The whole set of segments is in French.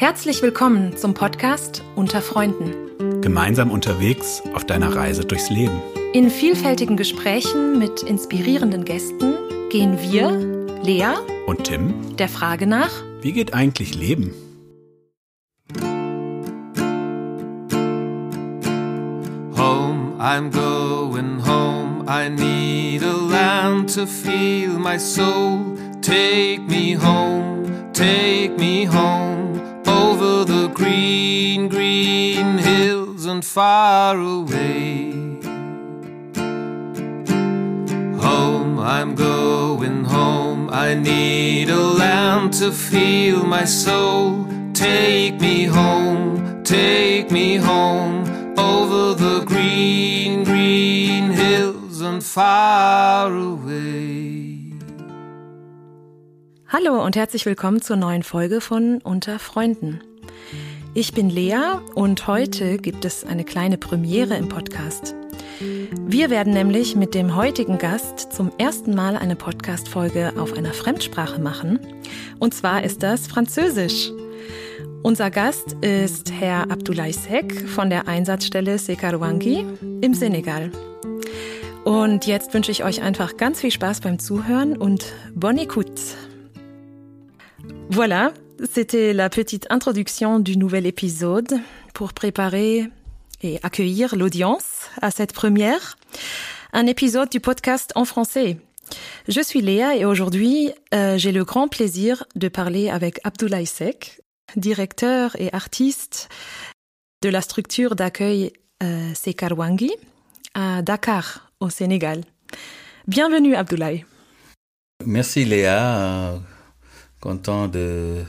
Herzlich willkommen zum Podcast Unter Freunden. Gemeinsam unterwegs auf deiner Reise durchs Leben. In vielfältigen Gesprächen mit inspirierenden Gästen gehen wir, Lea und Tim, der Frage nach, wie geht eigentlich Leben? Home, I'm going home. I need a land to feel my soul. Take me home, take me home green, green hills and far away. Home, I'm going home. I need a land to feel my soul. Take me home, take me home over the green, green hills and far away. Hallo und herzlich willkommen zur neuen Folge von Unter Freunden. Ich bin Lea und heute gibt es eine kleine Premiere im Podcast. Wir werden nämlich mit dem heutigen Gast zum ersten Mal eine Podcast-Folge auf einer Fremdsprache machen. Und zwar ist das Französisch. Unser Gast ist Herr Abdoulaye Sek von der Einsatzstelle Sekarwangi im Senegal. Und jetzt wünsche ich euch einfach ganz viel Spaß beim Zuhören und bonne écoute. Voilà, c'était la petite introduction du nouvel épisode pour préparer et accueillir l'audience à cette première, un épisode du podcast en français. Je suis Léa et aujourd'hui, euh, j'ai le grand plaisir de parler avec Abdoulaye Sek, directeur et artiste de la structure d'accueil euh, Sekarwangi à Dakar, au Sénégal. Bienvenue Abdoulaye. Merci Léa, euh, content de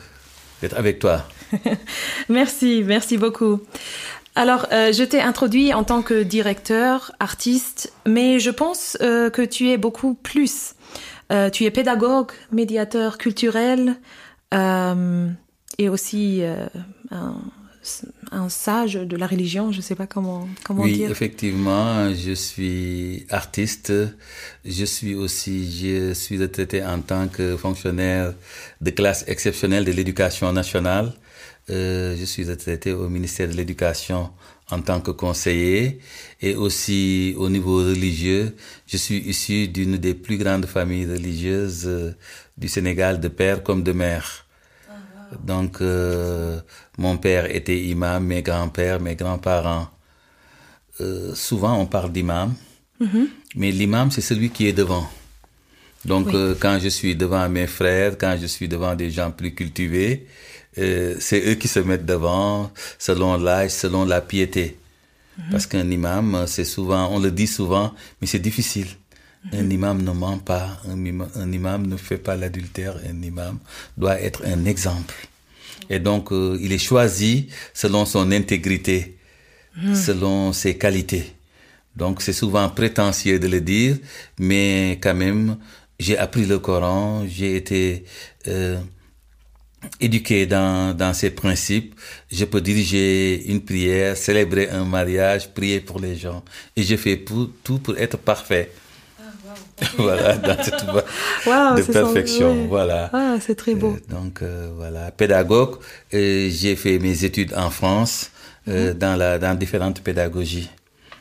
d'être avec toi. merci, merci beaucoup. Alors, euh, je t'ai introduit en tant que directeur, artiste, mais je pense euh, que tu es beaucoup plus. Euh, tu es pédagogue, médiateur culturel euh, et aussi euh, un, sage de la religion, je ne sais pas comment, comment oui, dire. Oui, effectivement, je suis artiste. Je suis aussi, je suis retraité en tant que fonctionnaire de classe exceptionnelle de l'éducation nationale. Euh, je suis retraité au ministère de l'Éducation en tant que conseiller et aussi au niveau religieux. Je suis issu d'une des plus grandes familles religieuses euh, du Sénégal, de père comme de mère. Donc, euh, mon père était imam, mes grands-pères, mes grands-parents. Euh, souvent, on parle d'imam, mm -hmm. mais l'imam, c'est celui qui est devant. Donc, oui. quand je suis devant mes frères, quand je suis devant des gens plus cultivés, euh, c'est eux qui se mettent devant selon l'âge, selon la piété. Mm -hmm. Parce qu'un imam, c'est souvent, on le dit souvent, mais c'est difficile. Un imam ne ment pas, un imam, un imam ne fait pas l'adultère, un imam doit être un exemple. Et donc, euh, il est choisi selon son intégrité, mm -hmm. selon ses qualités. Donc, c'est souvent prétentieux de le dire, mais quand même, j'ai appris le Coran, j'ai été... Euh, éduqué dans, dans ces principes, je peux diriger une prière, célébrer un mariage, prier pour les gens. Et je fais pour, tout pour être parfait. Voilà, dans cette voie wow, de perfection. Voilà. Ah, c'est très beau. Euh, donc, euh, voilà. Pédagogue, euh, j'ai fait mes études en France, mm -hmm. dans, la, dans différentes pédagogies.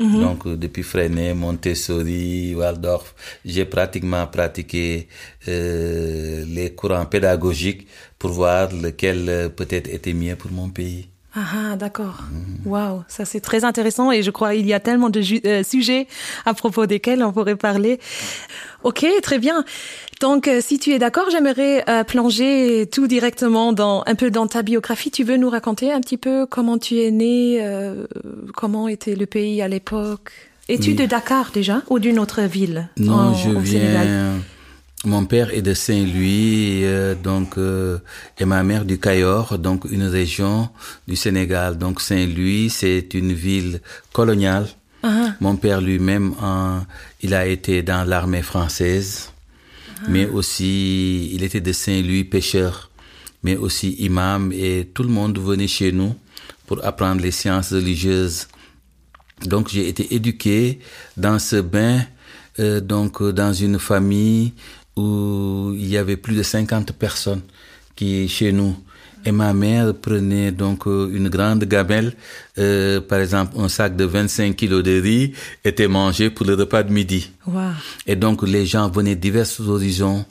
-hmm. Donc, depuis Freinet, Montessori, Waldorf, j'ai pratiquement pratiqué euh, les courants pédagogiques pour voir lequel peut-être était mieux pour mon pays. Ah, d'accord. Waouh, wow, ça c'est très intéressant et je crois il y a tellement de euh, sujets à propos desquels on pourrait parler. Ok, très bien. Donc, euh, si tu es d'accord, j'aimerais euh, plonger tout directement dans un peu dans ta biographie. Tu veux nous raconter un petit peu comment tu es né, euh, comment était le pays à l'époque? Es-tu oui. de Dakar déjà ou d'une autre ville? Non, en, je viens. Sénégal? Mon père est de Saint-Louis, euh, donc euh, et ma mère du Cayor, donc une région du Sénégal. Donc Saint-Louis, c'est une ville coloniale. Uh -huh. Mon père lui-même, il a été dans l'armée française, uh -huh. mais aussi il était de Saint-Louis pêcheur, mais aussi imam et tout le monde venait chez nous pour apprendre les sciences religieuses. Donc j'ai été éduqué dans ce bain, euh, donc dans une famille où il y avait plus de 50 personnes qui chez nous. Et ma mère prenait donc euh, une grande gamelle, euh, par exemple un sac de 25 kilos de riz était mangé pour le repas de midi. Wow. Et donc les gens venaient de divers horizons,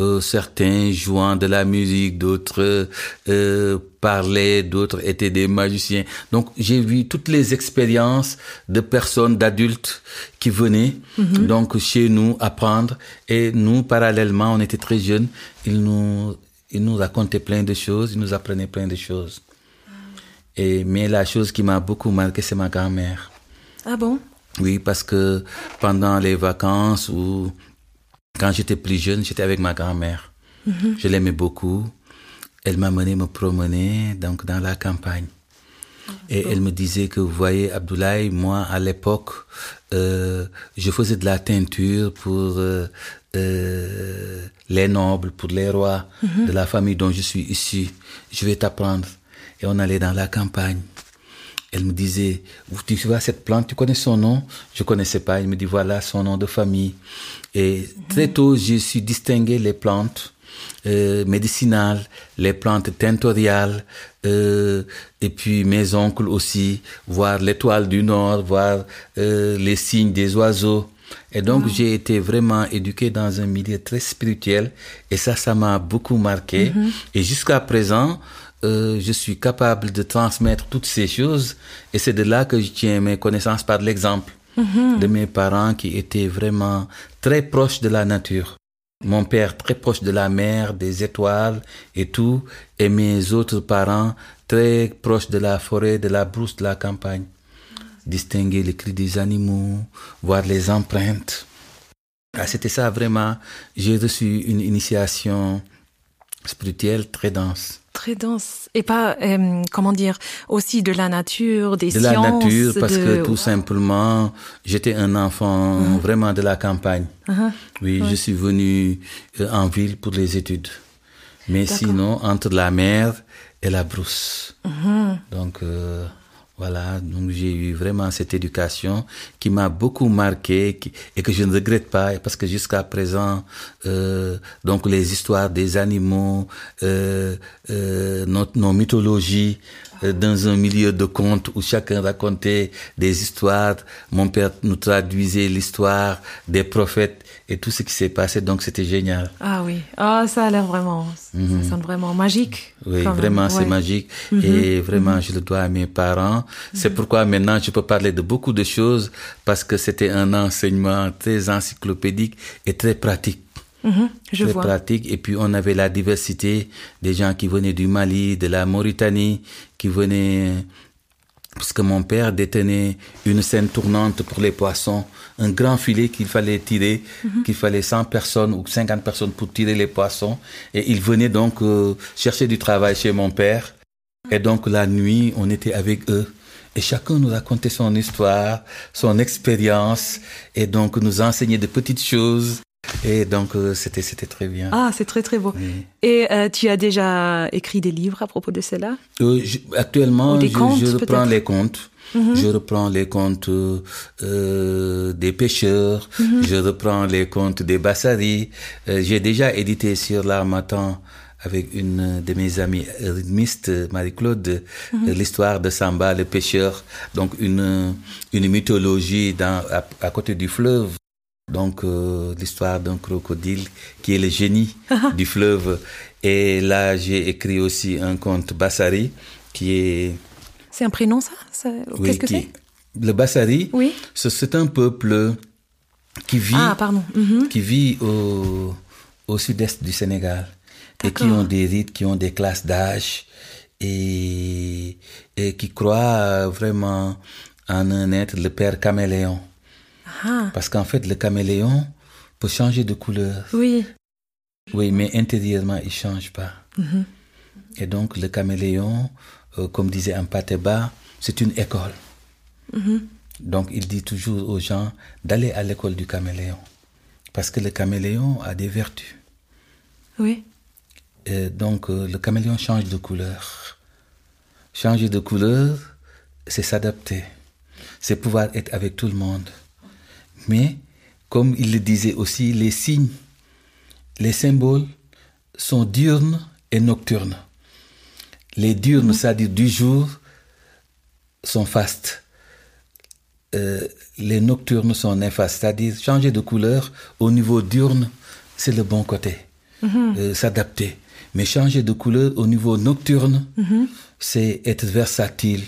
euh, certains jouant de la musique, d'autres euh, parlaient, d'autres étaient des magiciens. Donc j'ai vu toutes les expériences de personnes, d'adultes qui venaient donc chez nous apprendre. Et nous, parallèlement, on était très jeunes, ils nous, ils nous racontaient plein de choses, ils nous apprenaient plein de choses. Et, mais la chose qui m'a beaucoup marqué, c'est ma grand-mère. Ah bon? Oui, parce que pendant les vacances ou quand j'étais plus jeune, j'étais avec ma grand-mère. Je l'aimais beaucoup. Elle m'a mené me promener donc dans la campagne. Et elle me disait que, vous voyez, Abdoulaye, moi, à l'époque, euh, je faisais de la teinture pour euh, euh, les nobles, pour les rois de la famille dont je suis issu. Je vais t'apprendre. Et on allait dans la campagne. Elle me disait, tu vois cette plante, tu connais son nom? Je connaissais pas. Elle me dit, voilà son nom de famille. Et très tôt, j'ai su distinguer les plantes euh, médicinales, les plantes tintoriales, euh, et puis mes oncles aussi, voir l'étoile du Nord, voir euh, les signes des oiseaux. Et donc, j'ai été vraiment éduqué dans un milieu très spirituel, et ça, ça m'a beaucoup marqué. Et jusqu'à présent, euh, je suis capable de transmettre toutes ces choses, et c'est de là que je tiens mes connaissances par l'exemple de mes parents qui étaient vraiment très proches de la nature. Mon père très proche de la mer, des étoiles et tout, et mes autres parents très proches de la forêt, de la brousse, de la campagne. Distinguer les cris des animaux, voir les empreintes. Ah, C'était ça vraiment. J'ai reçu une initiation spirituelle très dense. Très dense. Et pas, euh, comment dire, aussi de la nature, des De sciences. la nature, parce de- que tout simplement, j'étais un enfant vraiment de la campagne. Uh-huh. Oui, je suis venu euh, en ville pour les études. Mais sinon, entre la mer et la brousse. Donc, euh, voilà, donc j'ai eu vraiment cette éducation qui m'a beaucoup marqué et que je ne regrette pas parce que jusqu'à présent, euh, donc les histoires des animaux, euh, euh, nos mythologies, euh, dans un milieu de contes où chacun racontait des histoires. Mon père nous traduisait l'histoire des prophètes et tout ce qui s'est passé, donc c'était génial. Ah oui. Ah, ça a l'air vraiment, ça sonne vraiment magique. Oui, vraiment, c'est Ouais. magique. Et vraiment, je le dois à mes parents. C'est pourquoi maintenant, je peux parler de beaucoup de choses parce que c'était un enseignement très encyclopédique et très pratique. Mhm, je très vois. pratique. Et puis, on avait la diversité des gens qui venaient du Mali, de la Mauritanie, qui venaient parce que mon père détenait une scène tournante pour les poissons, un grand filet qu'il fallait tirer, qu'il fallait 100 personnes ou 50 personnes pour tirer les poissons. Et il venait donc euh, chercher du travail chez mon père. Et donc la nuit, on était avec eux. Et chacun nous racontait son histoire, son expérience, et donc nous enseignait de petites choses. Et donc euh, c'était c'était très bien. Ah, c'est très très beau. Et euh, tu as déjà écrit des livres à propos de cela? Euh, je- actuellement, des je, contes, je reprends les contes. Je reprends les contes euh, des pêcheurs. Je reprends les contes des Bassari. J'ai déjà édité sur l'Armatan avec une de mes amies rythmistes, Marie-Claude, euh, l'histoire de Samba, le pêcheur. Donc une, une mythologie dans, à, à côté du fleuve. Donc euh, l'histoire d'un crocodile qui est le génie du fleuve. Et là, j'ai écrit aussi un conte Bassari qui est... C'est un prénom, ça, Ça- oui, Qu'est-ce que qui- c'est? Le Bassari, Oui. ce- c'est un peuple qui vit, Ah, pardon. Mhm. qui vit au, au sud-est du Sénégal et qui ont des rites, qui ont des classes d'âge et, et qui croient vraiment en un être, le père caméléon. Ah, Parce qu'en fait, le caméléon peut changer de couleur. oui. Oui, mais intérieurement, il change pas. Et donc, le caméléon, euh, comme disait Ampateba, c'est une école. Donc, il dit toujours aux gens d'aller à l'école du caméléon. Parce que le caméléon a des vertus. Oui. Et donc, euh, le caméléon change de couleur. Changer de couleur, c'est s'adapter. C'est pouvoir être avec tout le monde. Mais, comme il le disait aussi, les signes, les symboles sont diurnes et nocturnes. Les diurnes, c'est-à-dire du jour, sont fastes. Euh, les nocturnes sont néfastes, c'est-à-dire changer de couleur au niveau diurne, c'est le bon côté, Euh, s'adapter. Mais changer de couleur au niveau nocturne, c'est être versatile,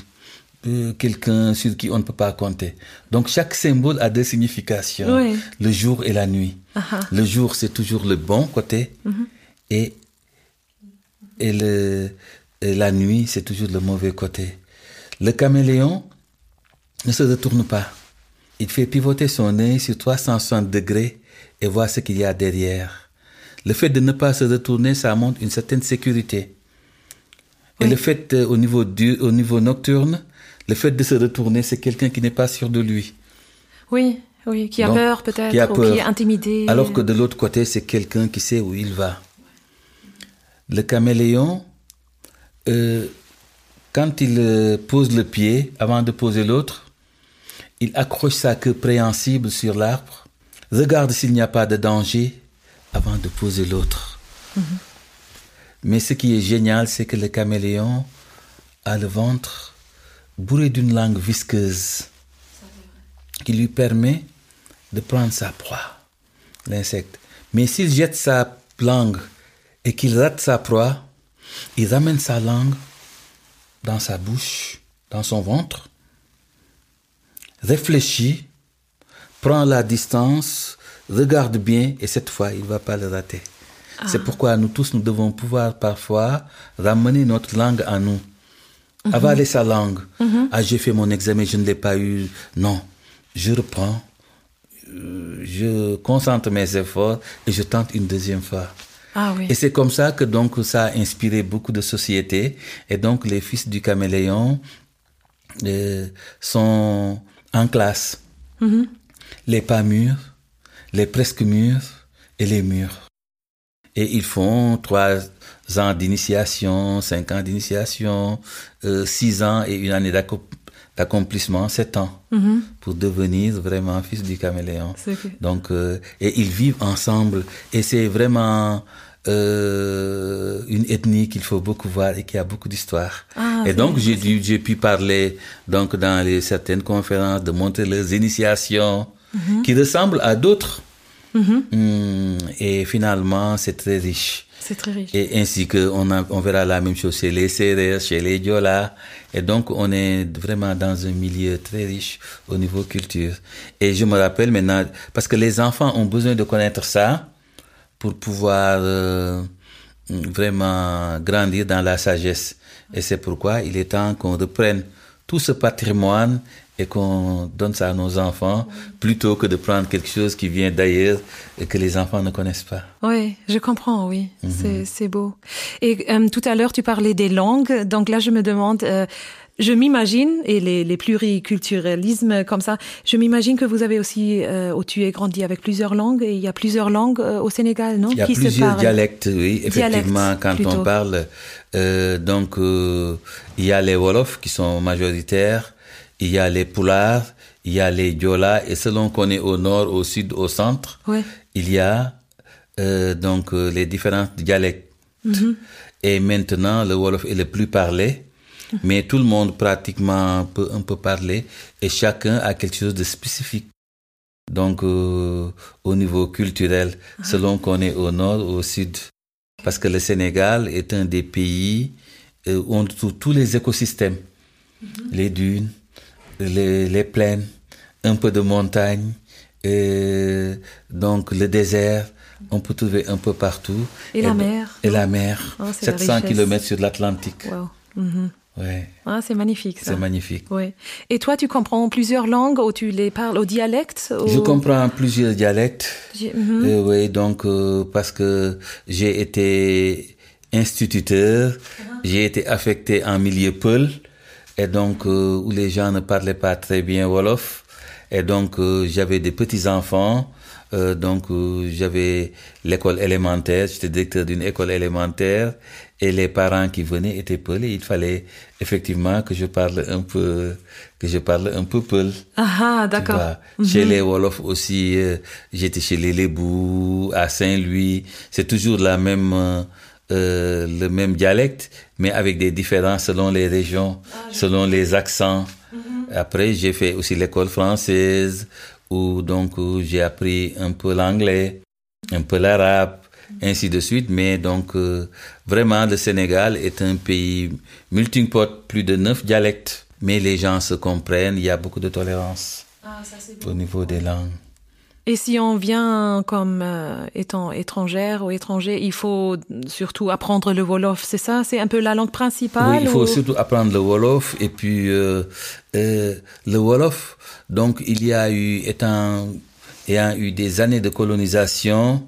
euh, quelqu'un sur qui on ne peut pas compter. Donc chaque symbole a deux significations, Oui. le jour et la nuit. Le jour, c'est toujours le bon côté, et, et, le, et la nuit, c'est toujours le mauvais côté. Le caméléon ne se retourne pas. Il fait pivoter son œil sur 360 degrés et voir ce qu'il y a derrière. Le fait de ne pas se retourner, ça montre une certaine sécurité. Et le fait, euh, au, niveau du, au niveau nocturne, le fait de se retourner, c'est quelqu'un qui n'est pas sûr de lui. Oui, oui, qui a Donc, peur peut-être, qui a ou peur. qui est intimidé. Alors que de l'autre côté, c'est quelqu'un qui sait où il va. Le caméléon, euh, quand il euh, pose le pied, avant de poser l'autre, il accroche sa queue préhensible sur l'arbre, regarde s'il n'y a pas de danger avant de poser l'autre. Mais ce qui est génial, c'est que le caméléon a le ventre bourré d'une langue visqueuse qui lui permet de prendre sa proie, l'insecte. Mais s'il jette sa langue et qu'il rate sa proie, il ramène sa langue dans sa bouche, dans son ventre, réfléchit, prend la distance, regarde bien et cette fois, il ne va pas le rater. C'est pourquoi nous tous, nous devons pouvoir parfois ramener notre langue à nous. Avaler sa langue. Ah, j'ai fait mon examen, je ne l'ai pas eu. Non, je reprends, euh, je concentre mes efforts et je tente une deuxième fois. Ah oui. Et c'est comme ça que donc ça a inspiré beaucoup de sociétés. Et donc les fils du caméléon euh, sont en classe. Les pas mûrs, les presque mûrs et les mûrs. Et ils font trois ans d'initiation, cinq ans d'initiation, euh, six ans et une année d'acco- d'accomplissement, sept ans, pour devenir vraiment fils du caméléon. Donc, euh, et ils vivent ensemble. Et c'est vraiment euh, une ethnie qu'il faut beaucoup voir et qui a beaucoup d'histoire. Ah, et donc, j'ai dû, j'ai pu parler donc dans les certaines conférences de montrer leurs initiations qui ressemblent à d'autres. Hum, et finalement, c'est très riche. C'est très riche. Et ainsi que on, a- on verra la même chose chez les Sérères, chez les Diola. Et donc, on est vraiment dans un milieu très riche au niveau culture. Et je me rappelle maintenant, parce que les enfants ont besoin de connaître ça pour pouvoir euh, vraiment grandir dans la sagesse. Et c'est pourquoi il est temps qu'on reprenne tout ce patrimoine et qu'on donne ça à nos enfants plutôt que de prendre quelque chose qui vient d'ailleurs et que les enfants ne connaissent pas. Oui, je comprends, oui. Mhm. C'est, c'est beau. Et euh, tout à l'heure, tu parlais des langues. Donc là, je me demande, euh, je m'imagine, et les, les pluriculturalismes comme ça, je m'imagine que vous avez aussi, euh, ou tu es grandi avec plusieurs langues, et il y a plusieurs langues euh, au Sénégal, non? Il y a Qui plusieurs dialectes, oui, effectivement, Dialectes, quand plutôt. on parle. Euh, donc, euh, il y a les Wolofs qui sont majoritaires, il y a les Poulards, il y a les Diola, et selon qu'on est au nord, au sud, au centre, Ouais. il y a euh, donc euh, les différents dialectes. Mhm. Et maintenant, le Wolof est le plus parlé, mais tout le monde pratiquement peut un peu parler, et chacun a quelque chose de spécifique. Donc, euh, au niveau culturel, selon qu'on est au nord ou au sud. Parce que le Sénégal est un des pays où on trouve tous les écosystèmes. Les dunes, les, les plaines, un peu de montagne, euh, donc le désert, on peut trouver un peu partout. Et la mer, Et la mer. Oh, c'est la 700 richesse. km sur l'Atlantique. Wow. Mhm. Ouais, Ah, c'est magnifique, c'est magnifique. Ouais. Et toi, tu comprends plusieurs langues, ou tu les parles au dialecte Je comprends plusieurs dialectes. Mhm. Euh, oui, donc euh, parce que j'ai été instituteur, j'ai été affecté en milieu peul, et donc euh, où les gens ne parlaient pas très bien wolof, et donc euh, j'avais des petits enfants. euh, donc j'avais l'école élémentaire, j'étais directeur d'une école élémentaire et les parents qui venaient étaient peul et il fallait effectivement que je parle un peu que je parle un peu peul. Ah, Tu d'accord. Chez les Wolofs aussi, j'étais chez les Lébous, à Saint-Louis. C'est toujours la même euh, le même dialecte, mais avec des différences selon les régions, selon les accents. Après, j'ai fait aussi l'école française, où donc j'ai appris un peu l'anglais, un peu l'arabe, ainsi de suite. Mais donc, euh, vraiment, le Sénégal est un pays multipote, plus de neuf dialectes. Mais les gens se comprennent, il y a beaucoup de tolérance au niveau des langues. Et si on vient comme euh, étant étrangère ou étranger, il faut surtout apprendre le Wolof, c'est ça? C'est un peu la langue principale Oui, il faut ou- surtout apprendre le Wolof. Et puis, euh, euh, le Wolof, donc, il y a eu, étant, eu des années de colonisation,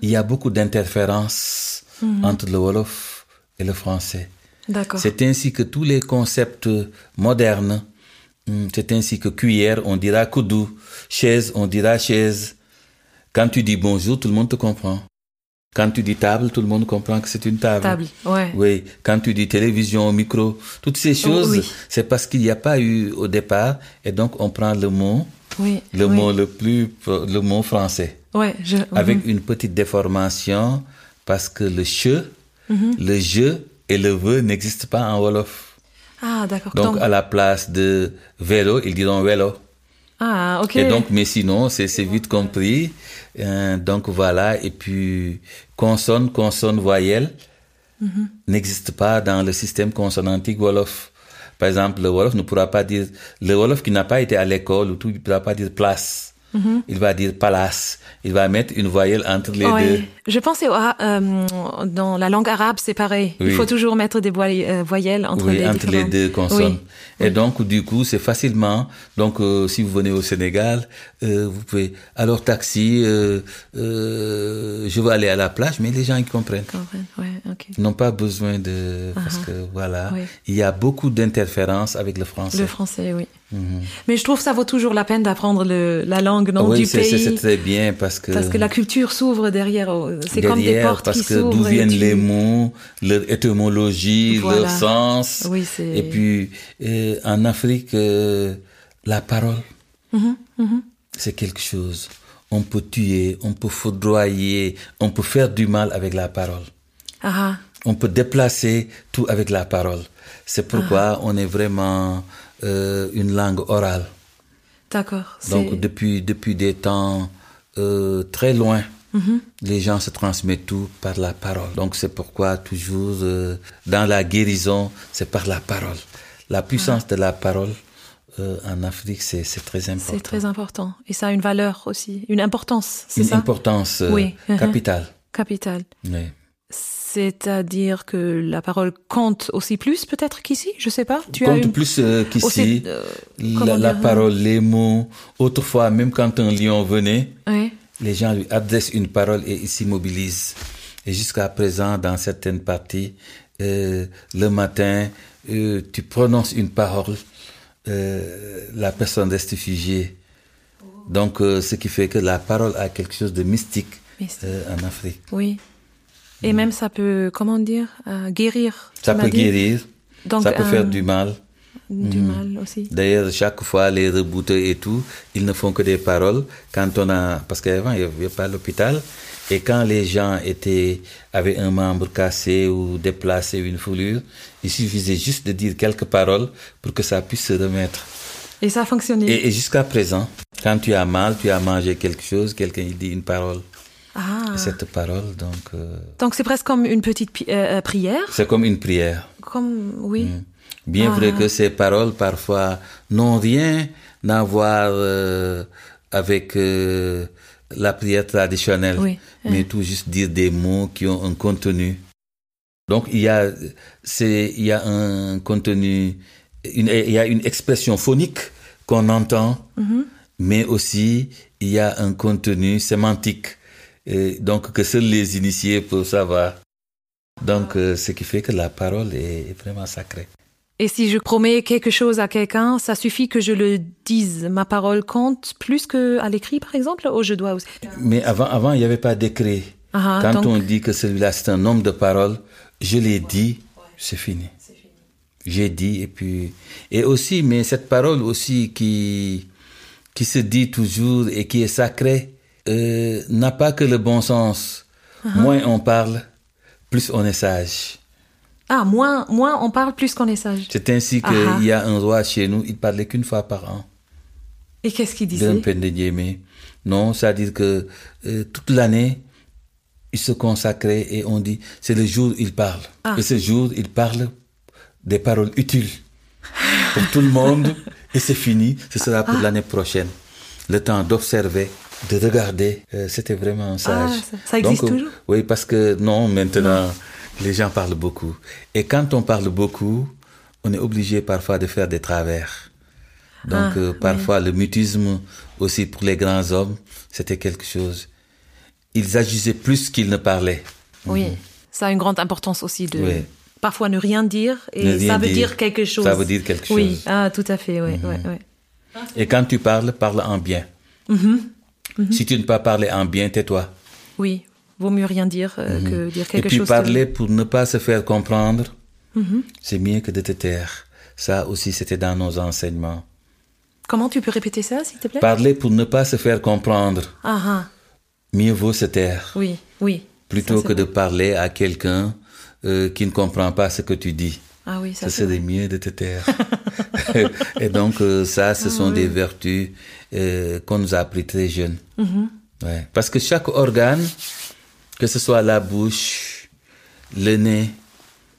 il y a beaucoup d'interférences entre le Wolof et le français. D'accord. C'est ainsi que tous les concepts modernes, hum, c'est ainsi que cuillère, on dira koudou, chaise, on dira chaise. Quand tu dis bonjour, tout le monde te comprend. Quand tu dis table, tout le monde comprend que c'est une table. Table, ouais. Oui, quand tu dis télévision, micro, toutes ces choses, oui. c'est parce qu'il n'y a pas eu au départ, et donc on prend le mot, Oui. le oui. mot le plus, le mot français, Ouais, je. avec mhm. une petite déformation, parce que le che, Mhm. le je et le ve n'existent pas en wolof. Ah, d'accord. Donc, Donc- à la place de vélo, ils diront vélo. Ah, ok. Et donc, mais sinon, c'est vite compris. Euh, donc voilà. Et puis, consonne, consonne, voyelle Mhm. n'existe pas dans le système consonantique Wolof. Par exemple, le Wolof ne pourra pas dire, le Wolof qui n'a pas été à l'école ou tout, il ne pourra pas dire place. Mhm. Il va dire palace. Il va mettre une voyelle entre les deux. Je pensais ah, euh, dans la langue arabe, c'est pareil. Il Oui. faut toujours mettre des euh, voyelles entre oui, les entre les deux consonnes. Oui. Et donc, du coup, c'est facilement. Donc, euh, si vous venez au Sénégal, euh, vous pouvez. Alors, taxi, je veux aller à la plage, mais les gens ils comprennent. Ouais. Ils n'ont pas besoin de. Parce que voilà, Oui. il y a beaucoup d'interférences avec le français. Le français, oui. Mhm. Mais je trouve que ça vaut toujours la peine d'apprendre la langue non, oui, du c'est c'est- c'est pays. très bien parce que. Parce que la culture s'ouvre derrière. oh, C'est comme des portes parce qui que d'où viennent tu- les mots, leur étymologie, Voilà. leur sens. Oui, Et puis, en Afrique, euh, la parole, Mhm, c'est quelque chose. On peut tuer, on peut foudroyer, on peut faire du mal avec la parole. Ah, On peut déplacer tout avec la parole. C'est pourquoi on est vraiment euh, une langue orale. d'accord. Donc depuis, depuis des temps euh, très loin, les gens se transmettent tout par la parole. Donc c'est pourquoi toujours euh, dans la guérison, c'est par la parole. La puissance de la parole euh, en Afrique, c'est très important. C'est très important. Et ça a une valeur aussi, une importance, c'est Une importance euh, Oui. Mhm. capitale. Capitale. Oui. C'est-à-dire que la parole compte aussi plus peut-être qu'ici, je sais pas. Tu as Compte une... plus euh, qu'ici, euh, la, la dire, parole, les mots. Autrefois, même quand un lion venait, Oui. Les gens lui adressent une parole et ils s'immobilisent. Et jusqu'à présent, dans certaines parties, euh, le matin, euh, tu prononces une parole, euh, la personne reste figée. Donc, ce qui fait que la parole a quelque chose de mystique, Mystique. en Afrique. Oui. Et même ça peut, comment dire, guérir. Ça peut dit? guérir, Donc, ça peut faire du mal. Du mal aussi. D'ailleurs, chaque fois, les rebouteux et tout, ils ne font que des paroles. Quand on a, parce qu'avant, il n'y avait pas l'hôpital. Et quand les gens étaient, avaient un membre cassé ou déplacé, une foulure, il suffisait juste de dire quelques paroles pour que ça puisse se remettre. Et ça a fonctionné. Et, et jusqu'à présent, quand tu as mal, tu as mangé quelque chose, quelqu'un dit une parole. Ah. Et cette parole, donc, euh, Donc c'est presque comme une petite euh, euh, prière? c'est comme une prière. Comme, oui. Bien vrai Ah. que ces paroles parfois n'ont rien à voir euh, avec la prière traditionnelle, Oui. mais tout juste dire des mots qui ont un contenu. Donc il y a, c'est, il y a un contenu, une, il y a une expression phonique qu'on entend, mais aussi il y a un contenu sémantique, donc que seuls les initiés peuvent savoir. Donc, euh, ce qui fait que la parole est vraiment sacrée. Et si je promets quelque chose à quelqu'un, ça suffit que je le dise. Ma parole compte plus que à l'écrit, par exemple, ou je dois aussi. Mais avant, avant, il n'y avait pas d'écrit. Ah, Quand donc- on dit que celui-là, c'est un homme de parole, je l'ai dit, c'est fini. J'ai dit, et puis. Et aussi, mais cette parole aussi qui, qui se dit toujours et qui est sacrée, euh, n'a pas que le bon sens. Moins on parle, plus on est sage. Ah, moins, moins on parle, plus qu'on est sage. C'est ainsi Ah qu'il ah. y a un roi chez nous, il parlait qu'une fois par an. Et qu'est-ce qu'il disait? Ndiémé. Non, c'est-à-dire que euh, toute l'année, il se consacrait et on dit, c'est le jour où il parle. Ah. Et ce jour, il parle des paroles utiles pour tout le monde. Et c'est fini, ce sera Ah. pour l'année prochaine. Le temps d'observer, de regarder, euh, c'était vraiment un sage. Ah, ça- ça existe Donc, euh, toujours Oui, parce que non, maintenant, les gens parlent beaucoup. Et quand on parle beaucoup, on est obligé parfois de faire des travers. Donc, Ah, euh, parfois, le mutisme aussi pour les grands hommes, c'était quelque chose. Ils agissaient plus qu'ils ne parlaient. Oui, ça a une grande importance aussi de Oui. parfois ne rien dire et Ne ça veut dire. dire quelque chose. Ça veut dire quelque Oui, chose. Mhm. ah, tout à fait, oui, oui, oui. Et quand tu parles, parle en bien. Mm-hmm. Si tu ne peux pas parler en bien, tais-toi. Oui, vaut mieux rien dire euh, que dire Mhm. Et quelque puis chose. de- parler pour ne pas se faire comprendre, c'est mieux que de te taire. Ça aussi, c'était dans nos enseignements. Comment tu peux répéter ça, s'il te plaît? Parler pour ne pas se faire comprendre, Ah, ah, mieux vaut se taire. oui, oui. Plutôt Ça, que de parler à quelqu'un euh, qui ne comprend pas ce que tu dis. Ah oui, ça Ce c'est mieux de te taire. Et donc, euh, ça, ce Ah sont des vertus euh, qu'on nous a appris très jeunes. Ouais. Parce que chaque organe, que ce soit la bouche, le nez,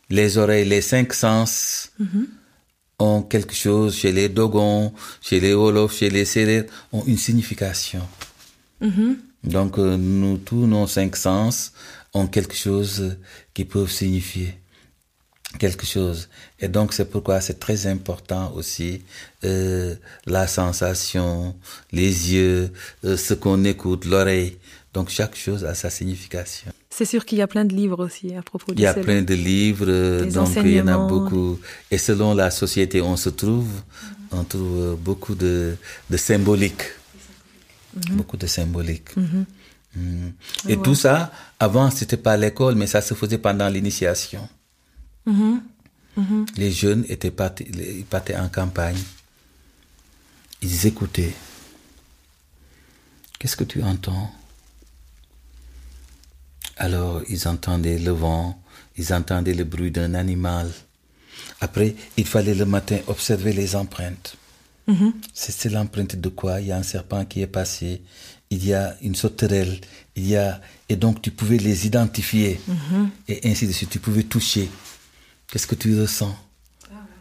les oreilles, les cinq sens, Mm-hmm. ont quelque chose chez les Dogons, chez les Wolofs, chez les Sérères, ont une signification. Mm-hmm. Donc, euh, nous, tous nos cinq sens ont quelque chose qui peuvent signifier quelque chose. Et donc, c'est pourquoi c'est très important aussi euh, la sensation, les yeux, euh, ce qu'on écoute, l'oreille. Donc, chaque chose a sa signification. C'est sûr qu'il y a plein de livres aussi à propos de Il y a plein de livres, euh, donc il y en a beaucoup. Et selon la société où on se trouve, on trouve euh, beaucoup de, de symbolique. Beaucoup de symbolique. Mm. Et tout ça, avant, c'était pas à l'école, mais ça se faisait pendant l'initiation. Les jeunes étaient partis, ils partaient en campagne. Ils écoutaient. Qu'est-ce que tu entends? Alors, ils entendaient le vent, ils entendaient le bruit d'un animal. Après, il fallait le matin observer les empreintes. C'est c'est l'empreinte de quoi? Il y a un serpent qui est passé, il y a une sauterelle, il y a... Et donc, tu pouvais les identifier. Et ainsi de suite, tu pouvais toucher. Qu'est-ce que tu ressens?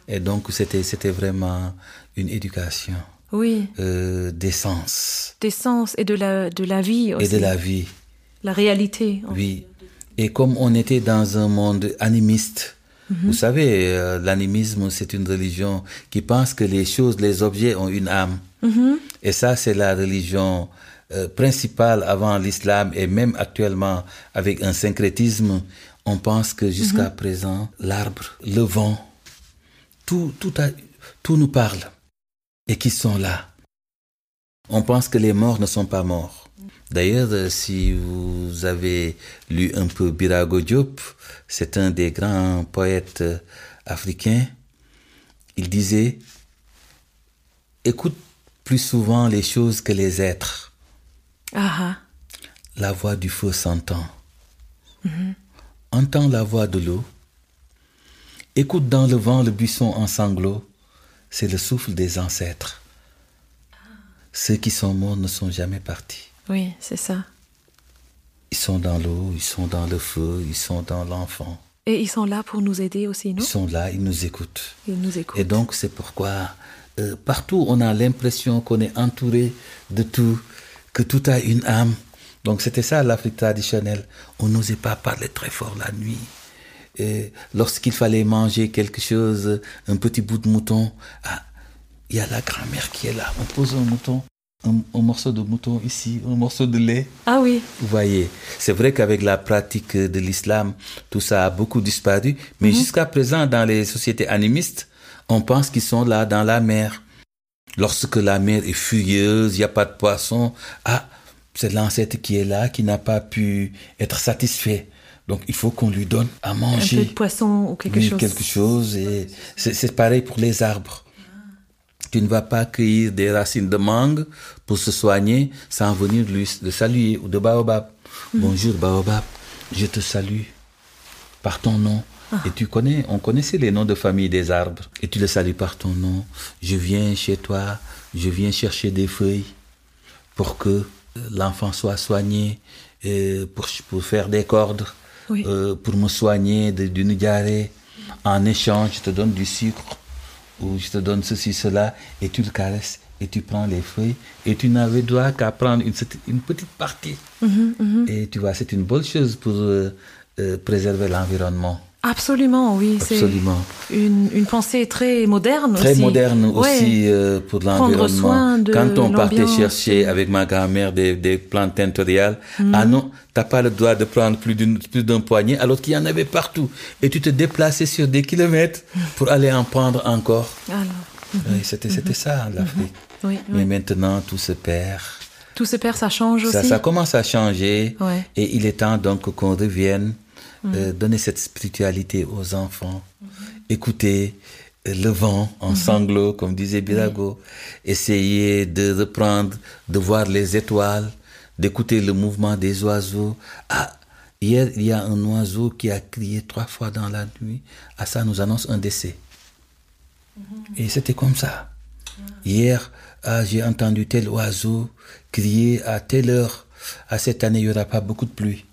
Et donc, c'était c'était vraiment une éducation Oui, euh, des sens des sens et de la, de la vie aussi. et de la vie. La réalité. en Oui. Et comme on était dans un monde animiste, Mhm. vous savez, euh, l'animisme, c'est une religion qui pense que les choses, les objets ont une âme. Mhm. Et ça, c'est la religion euh, principale avant l'islam et même actuellement avec un syncrétisme. On pense que jusqu'à Mhm. présent, l'arbre, le vent, tout, tout, a- tout nous parle et qui sont là. On pense que les morts ne sont pas morts. D'ailleurs, euh, si vous avez lu un peu Birago Diop, c'est un des grands poètes euh, africains, il disait Écoute plus souvent les choses que les êtres. Ah ah. La voix du feu s'entend. Entends la voix de l'eau. Écoute dans le vent le buisson en sanglots. C'est le souffle des ancêtres. Ceux qui sont morts ne sont jamais partis. Oui, c'est ça. Ils sont dans l'eau, ils sont dans le feu, ils sont dans l'enfant. Et ils sont là pour nous aider aussi, non Ils sont là, ils nous écoutent. Ils nous écoutent. Et donc, c'est pourquoi euh, partout on a l'impression qu'on est entouré de tout, que tout a une âme. Donc, c'était ça l'Afrique traditionnelle. On n'osait pas parler très fort la nuit. Et lorsqu'il fallait manger quelque chose, un petit bout de mouton, ah, il y a la grand-mère qui est là. On pose un mouton, un, un morceau de mouton ici, un morceau de lait. Ah oui, Vous voyez, c'est vrai qu'avec la pratique de l'islam, tout ça a beaucoup disparu, mais jusqu'à présent, dans les sociétés animistes, on pense qu'ils sont là dans la mer. Lorsque la mer est furieuse, il n'y a pas de poisson, ah, c'est l'ancêtre qui est là, qui n'a pas pu être satisfait. Donc il faut qu'on lui donne à un manger. peu de poisson ou quelque Oui, chose. quelque chose. Et c'est pareil pour les arbres. Tu ne vas pas cueillir des racines de mangue pour se soigner sans venir lui le saluer ou de baobab. Mm. Bonjour baobab, je te salue. par ton nom. Et tu connais, on connaissait les noms de famille des arbres. Et tu le salues par ton nom. Je viens chez toi, je viens chercher des feuilles pour que l'enfant soit soigné, euh, pour, pour faire des cordes, Oui. euh, pour me soigner de- d'une diarrhée. En échange, je te donne du sucre ou je te donne ceci, cela, et tu le caresses et tu prends les feuilles et tu n'avais droit qu'à prendre une, une petite partie. Et tu vois, c'est une bonne chose pour euh, euh, préserver l'environnement. Absolument, oui. c'est Absolument. Une, une pensée très moderne Très aussi. moderne Ouais. aussi euh, pour l'environnement. soin de Quand on partait chercher avec ma grand-mère des, des plantes tintoriales, Mhm. ah non, t'as pas le droit de prendre plus d'une plus d'un poignet, alors qu'il y en avait partout. Et tu te déplaçais sur des kilomètres pour aller en prendre encore. Alors, Oui, c'était c'était ça l'Afrique. Mhm. oui, Mais oui. maintenant tout se perd. Tout se perd, ça change Ça, aussi. ça commence à changer Ouais. et il est temps donc qu'on revienne Euh, donner cette spiritualité aux enfants, écouter euh, le vent en Mhm. sanglots, comme disait Birago, essayer de reprendre, de voir les étoiles, d'écouter le mouvement des oiseaux. Ah, hier, il y a un oiseau qui a crié trois fois dans la nuit. Ah, ça nous annonce un décès. Et c'était comme ça. Hier, ah, j'ai entendu tel oiseau crier à telle heure. À cette année, il n'y aura pas beaucoup de pluie.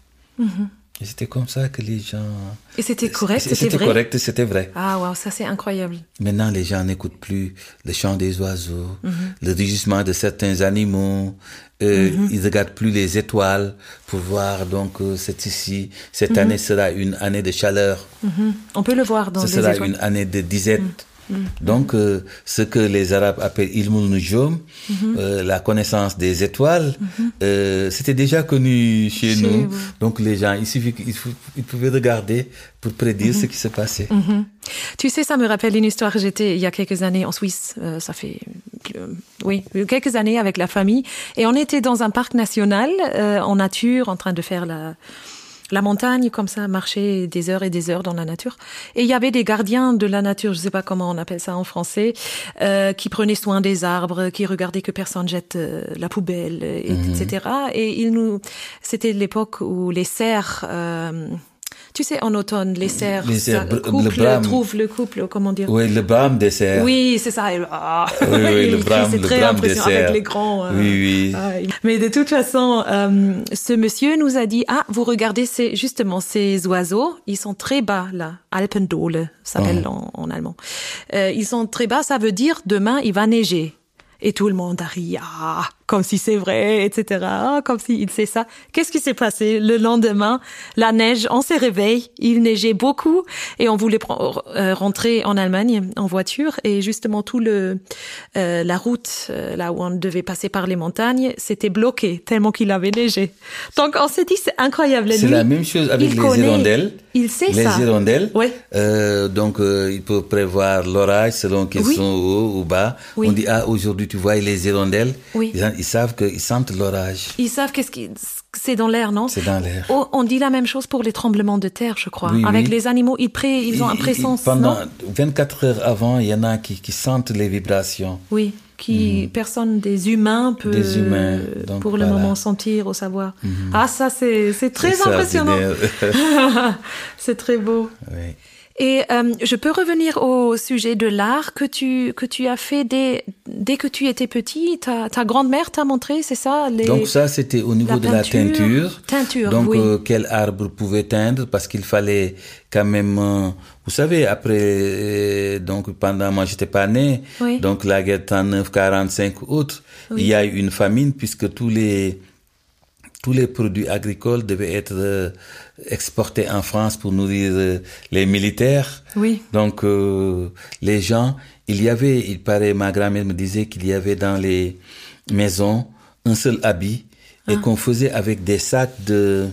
Et c'était comme ça que les gens. Et c'était correct, c'était vrai? correct, c'était vrai. Ah, waouh, ça c'est incroyable. Maintenant, les gens n'écoutent plus le chant des oiseaux, Mhm. le rugissement de certains animaux. Euh, Mhm. Ils regardent plus les étoiles pour voir. Donc, euh, c'est ici. Mhm. Cette année sera une année de chaleur. On peut le voir dans Ce les sera étoiles. une année de disette. Mm. Donc, euh, ce que les Arabes appellent Ilmul Nujum, Mm-hmm. euh, la connaissance des étoiles, euh, c'était déjà connu chez, Chez nous. vous. Donc, les gens, il suffit qu'ils pouvaient regarder pour prédire Mm-hmm. ce qui se passait. Tu sais, ça me rappelle une histoire. J'étais il y a quelques années en Suisse. ça fait, oui, quelques années avec la famille. Et on était dans un parc national, en nature, en train de faire la, la montagne, comme ça, marcher des heures et des heures dans la nature. Et il y avait des gardiens de la nature, je sais pas comment on appelle ça en français, euh, qui prenaient soin des arbres, qui regardaient que personne jette euh, la poubelle, et- etc. Et ils nous, c'était l'époque où les cerfs, euh, tu sais, en automne, les cerfs, Les ça, cerfs, le couple, brame. trouvent le couple, comment dire? Oui, le brame des cerfs. Oui, c'est ça. Et, ah, Oui, oui, le brame- c'est le très impressionnant avec les grands. euh, Oui, oui. Mais de toute façon, euh, ce monsieur nous a dit ah, vous regardez ces justement ces oiseaux, ils sont très bas là, Alpendole s'appelle en, en allemand. Euh, ils sont très bas, ça veut dire demain il va neiger. Et tout le monde a ri, ah, comme si c'est vrai, etc. Ah, comme si il sait ça. Qu'est-ce qui s'est passé? Le lendemain La neige, on s'est réveillé, il neigeait beaucoup et on voulait euh, rentrer en Allemagne en voiture et justement tout le euh, la route euh, là où on devait passer par les montagnes, c'était bloqué tellement qu'il avait neigé. Donc on s'est dit c'est incroyable. C'est la même chose avec les connaît, hirondelles. Il sait les ça. hirondelles. Ouais. Euh, donc, euh, il peut prévoir l'orage selon qu'ils Oui. sont haut ou bas. Oui. On dit, ah, aujourd'hui, tu vois les hirondelles. Oui. Ils, ils savent qu'ils sentent l'orage. Ils savent qu'est-ce qui c'est dans l'air, non? C'est dans l'air. Oh, on dit la même chose pour les tremblements de terre, je crois. Oui, Avec oui. les animaux, ils, pré, ils ont un présence, Pendant non? 24 heures avant, il y en a qui, qui sentent les vibrations. Oui, qui personne des humains peut Mhm. Des humains, donc pour le voilà. Mhm. moment sentir ou savoir. Ah ça c'est très impressionnant. c'est très beau. Oui. Et euh, je peux revenir au sujet de l'art que tu que tu as fait dès dès que tu étais petit. Ta, ta grand-mère t'a montré, c'est ça les... Donc ça, c'était au niveau La de la teinture. Teinture, Donc oui. euh, quel arbre pouvait teindre? Parce qu'il fallait quand même, euh, vous savez, après, euh, donc pendant moi j'étais pas né, Oui. donc la guerre 39, 45 autres, il y a eu une famine puisque tous les tous les produits agricoles devaient être euh, exportés en France pour nourrir euh, les militaires. Oui. Donc euh, les gens, il y avait, il paraît, ma grand-mère me disait qu'il y avait dans les maisons un seul habit Ah. et qu'on faisait avec des sacs de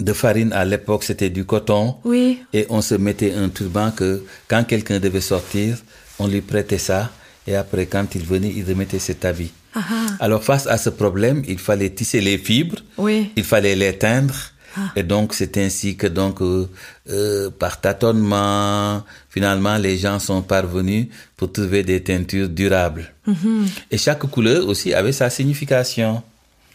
de farine à l'époque, c'était du coton. Oui. Et on se mettait un turban que quand quelqu'un devait sortir, on lui prêtait ça. Et après, quand il venait, il remettait cet habit. Ah, ah. Alors, face à ce problème, il fallait tisser les fibres. Oui. Il fallait les teindre. Ah. Et donc, c'est ainsi que, donc, euh, euh, par tâtonnement, finalement, les gens sont parvenus pour trouver des teintures durables. Mm-hmm. Et chaque couleur aussi avait sa signification.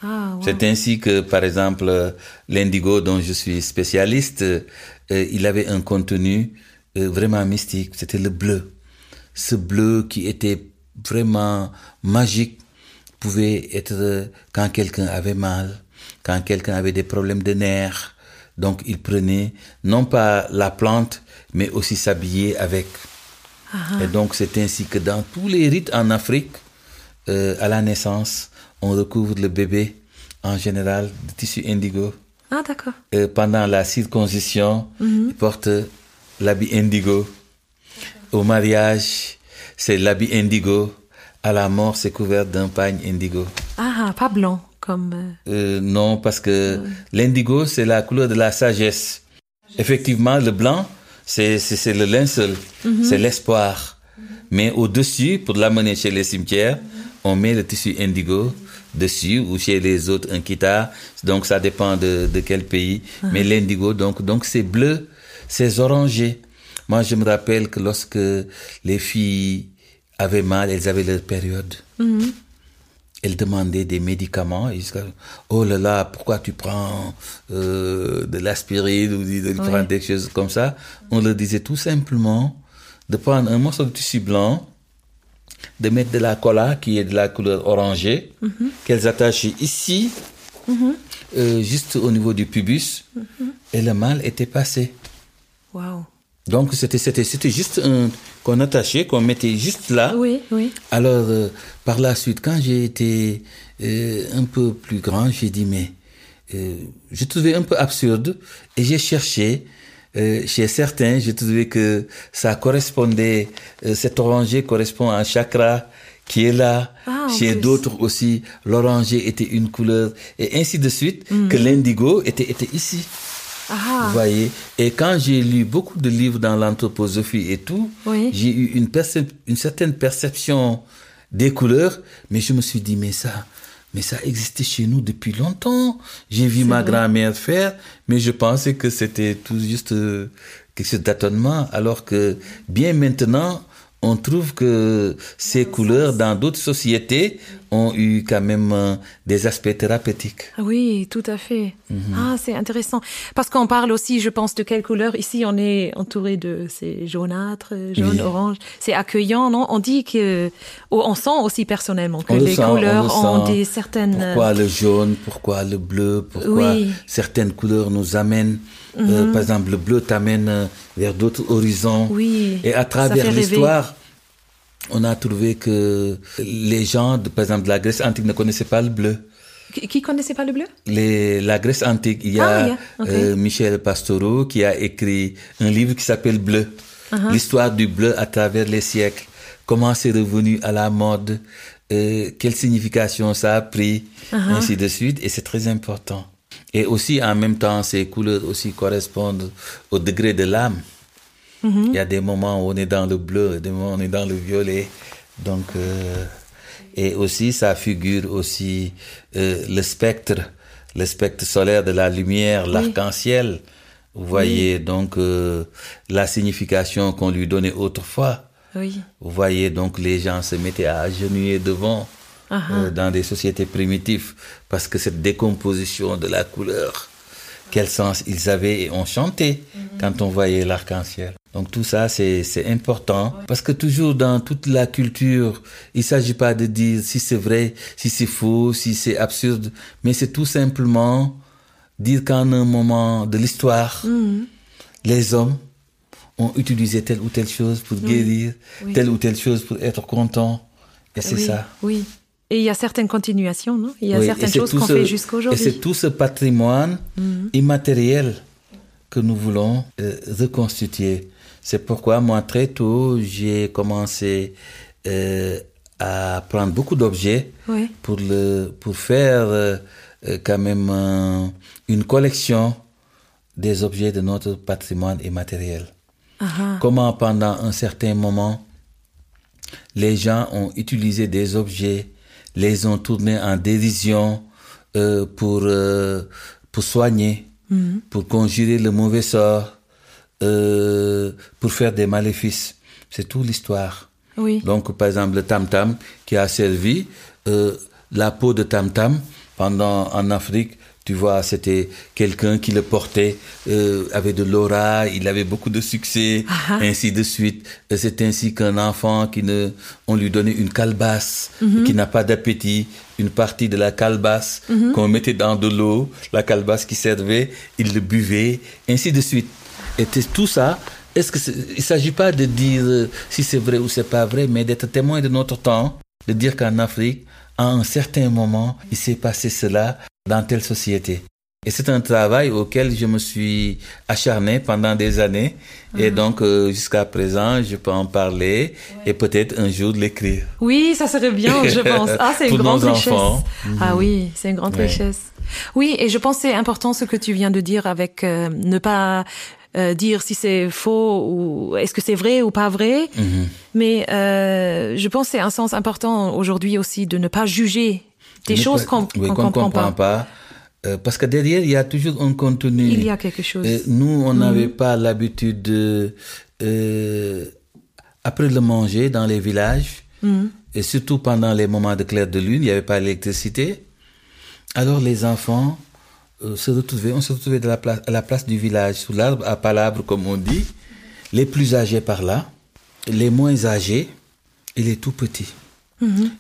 Ah, wow. C'est ainsi que, par exemple, l'indigo dont je suis spécialiste, euh, il avait un contenu vraiment mystique. C'était le bleu. Ce bleu qui était vraiment magique pouvait être quand quelqu'un avait mal, quand quelqu'un avait des problèmes de nerfs. Donc, il prenait non pas la plante, mais aussi s'habiller avec. Et donc, c'est ainsi que dans tous les rites en Afrique, euh, à la naissance, on recouvre le bébé en général de tissu indigo. Ah, d'accord. Euh, pendant la circoncision, il porte l'habit indigo. Au mariage, c'est l'habit indigo. À la mort, c'est couvert d'un pagne indigo. Ah, pas blanc, comme... euh, Euh, non, parce que l'indigo, c'est la couleur de la sagesse. Effectivement, le blanc, c'est le linceul, c'est l'espoir. Mais au-dessus, pour l'amener chez les cimetières, on met le tissu indigo dessus ou chez les autres un kita. Donc ça dépend de, de quel pays. Mais l'indigo, donc donc c'est bleu, c'est orangé. Moi, je me rappelle que lorsque les filles avaient mal, elles avaient leur période. Elle demandait des médicaments. Et oh là là, pourquoi tu prends euh, de l'aspirine ou de prendre des choses comme ça? On leur disait tout simplement de prendre un morceau de tissu blanc, de mettre de la cola qui est de la couleur orangée, qu'elles attachaient ici, euh, juste au niveau du pubis, et le mal était passé. Waouh. Donc c'était c'était juste qu'on attachait, qu'on mettait juste là. Oui, oui. Alors, euh, par la suite, quand j'ai été euh, un peu plus grand, j'ai dit, mais euh, je trouvais un peu absurde et j'ai cherché. euh, chez certains, j'ai trouvé que ça correspondait, cet orangé correspond à un chakra qui est là. Ah, chez d'autres aussi, l'orangé était une couleur et ainsi de suite, que l'indigo était, était ici. Ah, Vous voyez Et quand j'ai lu beaucoup de livres dans l'anthroposophie et tout, Oui. j'ai eu une, une certaine perception des couleurs, mais je me suis dit, mais ça, mais ça existait chez nous depuis longtemps. J'ai vu ma grand-mère faire, mais je pensais que c'était tout juste euh, quelque chose d'atonnement, alors que bien maintenant, on trouve que ces couleurs dans d'autres sociétés ont eu quand même euh, des aspects thérapeutiques. oui, tout à fait. Ah, c'est intéressant. Parce qu'on parle aussi, je pense, de quelle couleur. Ici, on est entouré de ces jaunâtres, jaune, Oui. orange. C'est accueillant, non? On dit que, on sent aussi personnellement que On les couleurs le ont des certaines. Pourquoi le jaune, pourquoi le bleu, pourquoi Oui. certaines couleurs nous amènent. Euh, par exemple, le bleu t'amène euh, vers d'autres horizons. Oui, Et à travers l'histoire, on a trouvé que les gens, de, par exemple, de la Grèce antique ne connaissaient pas le bleu. Qui, connaissait pas le bleu? Les, la Grèce antique, il y a, Ah, a, euh, Michel Pastoureau qui a écrit un livre qui s'appelle Bleu. Uh-huh. L'histoire du bleu à travers les siècles. Comment c'est revenu à la mode, euh, quelle signification ça a pris, Uh-huh. ainsi de suite. Et c'est très important. Et aussi, en même temps, ces couleurs aussi correspondent au degré de l'âme. Mm-hmm. Il y a des moments où on est dans le bleu, des moments où on est dans le violet. Donc, euh, et aussi, ça figure aussi euh, le spectre, le spectre solaire de la lumière, l'arc-en-ciel. Vous voyez donc euh, la signification qu'on lui donnait autrefois. Oui. Vous voyez donc les gens se mettaient à agenouiller devant euh, dans des sociétés primitives parce que cette décomposition de la couleur, quel sens ils avaient et on chantait quand on voyait l'arc-en-ciel. Donc tout ça c'est important parce que toujours dans toute la culture, il s'agit pas de dire si c'est vrai, si c'est faux, si c'est absurde, mais c'est tout simplement dire qu'en un moment de l'histoire, les hommes ont utilisé telle ou telle chose pour guérir, telle ou telle chose pour être content. Et c'est oui. ça. Oui. Et il y a certaines continuations, non? Il y a Oui, certaines choses qu'on fait jusqu'à Et c'est tout ce patrimoine immatériel que nous voulons euh, reconstituer. C'est pourquoi moi, très tôt, j'ai commencé euh, à prendre beaucoup d'objets Oui. pour, le, pour faire euh, quand même une collection des objets de notre patrimoine immatériel. Ah, ah. Comment pendant un certain moment, les gens ont utilisé des objets, les ont tournés en dérision euh, pour, euh, pour soigner, pour conjurer le mauvais sort, euh, pour faire des maléfices. C'est tout l'histoire. Oui. Donc, par exemple, le tam-tam qui a servi, la peau de tam-tam, pendant en Afrique, tu vois, c'était quelqu'un qui le portait, euh, avait de l'aura, il avait beaucoup de succès, Ah. ainsi de suite. Et C'est ainsi qu'un enfant qui ne, on lui donnait une calebasse, Mhm. qui n'a pas d'appétit, une partie de la calebasse qu'on mettait dans de l'eau, la calebasse qui servait, il le buvait, ainsi de suite. Et tout ça. Est-ce que il s'agit pas de dire euh, si c'est vrai ou c'est pas vrai, mais d'être témoin de notre temps, de dire qu'en Afrique, à un certain moment, il s'est passé cela dans telle société. Et c'est un travail auquel je me suis acharné pendant des années. Et donc, euh, jusqu'à présent, je peux en parler et peut-être un jour l'écrire. Oui, ça serait bien, je pense. Ah, c'est une grande richesse. Ah oui, c'est une grande Ouais. richesse. Oui, et je pense que c'est important ce que tu viens de dire avec euh, ne pas euh, dire si c'est faux ou est-ce que c'est vrai ou pas vrai. Mhm. Mais je pense que c'est un sens important aujourd'hui aussi de ne pas juger des Ne choses qu'on oui, qu'on comprend comprend pas. pas. Euh, parce que derrière, il y a toujours un contenu. Il y a quelque chose. Nous, on n'avait pas l'habitude de, euh, après le manger dans les villages, et surtout pendant les moments de clair de lune, il n'y avait pas l'électricité. Alors les enfants euh, se retrouvaient, on se retrouvait de la place, à la place du village, sous l'arbre à palabre, comme on dit, les plus âgés par là, les moins âgés et les tout petits.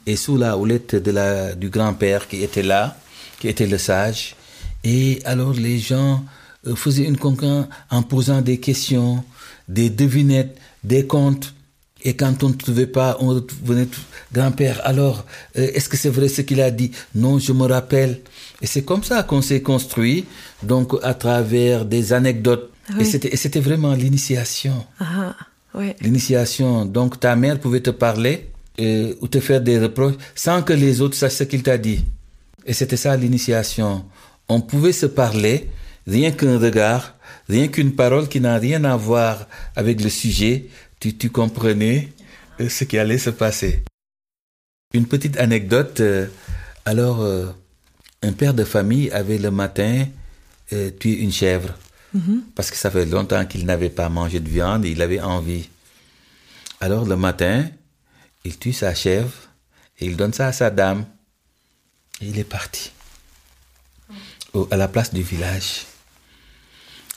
Et sous la houlette de la, du grand-père qui était là, qui était le sage. Et alors les gens euh, faisaient une conquête en posant des questions, des devinettes, des contes. Et quand on ne trouvait pas, on venait, grand-père, alors, euh, est-ce que c'est vrai ce qu'il a dit? Non, je me rappelle. Et c'est comme ça qu'on s'est construit, donc à travers des anecdotes. Oui. Et c'était vraiment l'initiation. Ah, ouais. L'initiation. Donc ta mère pouvait te parler ou te faire des reproches sans que les autres sachent ce qu'il t'a dit. Et c'était ça l'initiation. On pouvait se parler, rien qu'un regard, rien qu'une parole qui n'a rien à voir avec le sujet. Tu, tu comprenais euh, ce qui allait se passer. Une petite anecdote. euh, alors, euh, un père de famille avait le matin tué une chèvre parce que ça fait longtemps qu'il n'avait pas mangé de viande et il avait envie. Alors le matin, il tue sa chèvre et il donne ça à sa dame. Et il est parti à la place du village.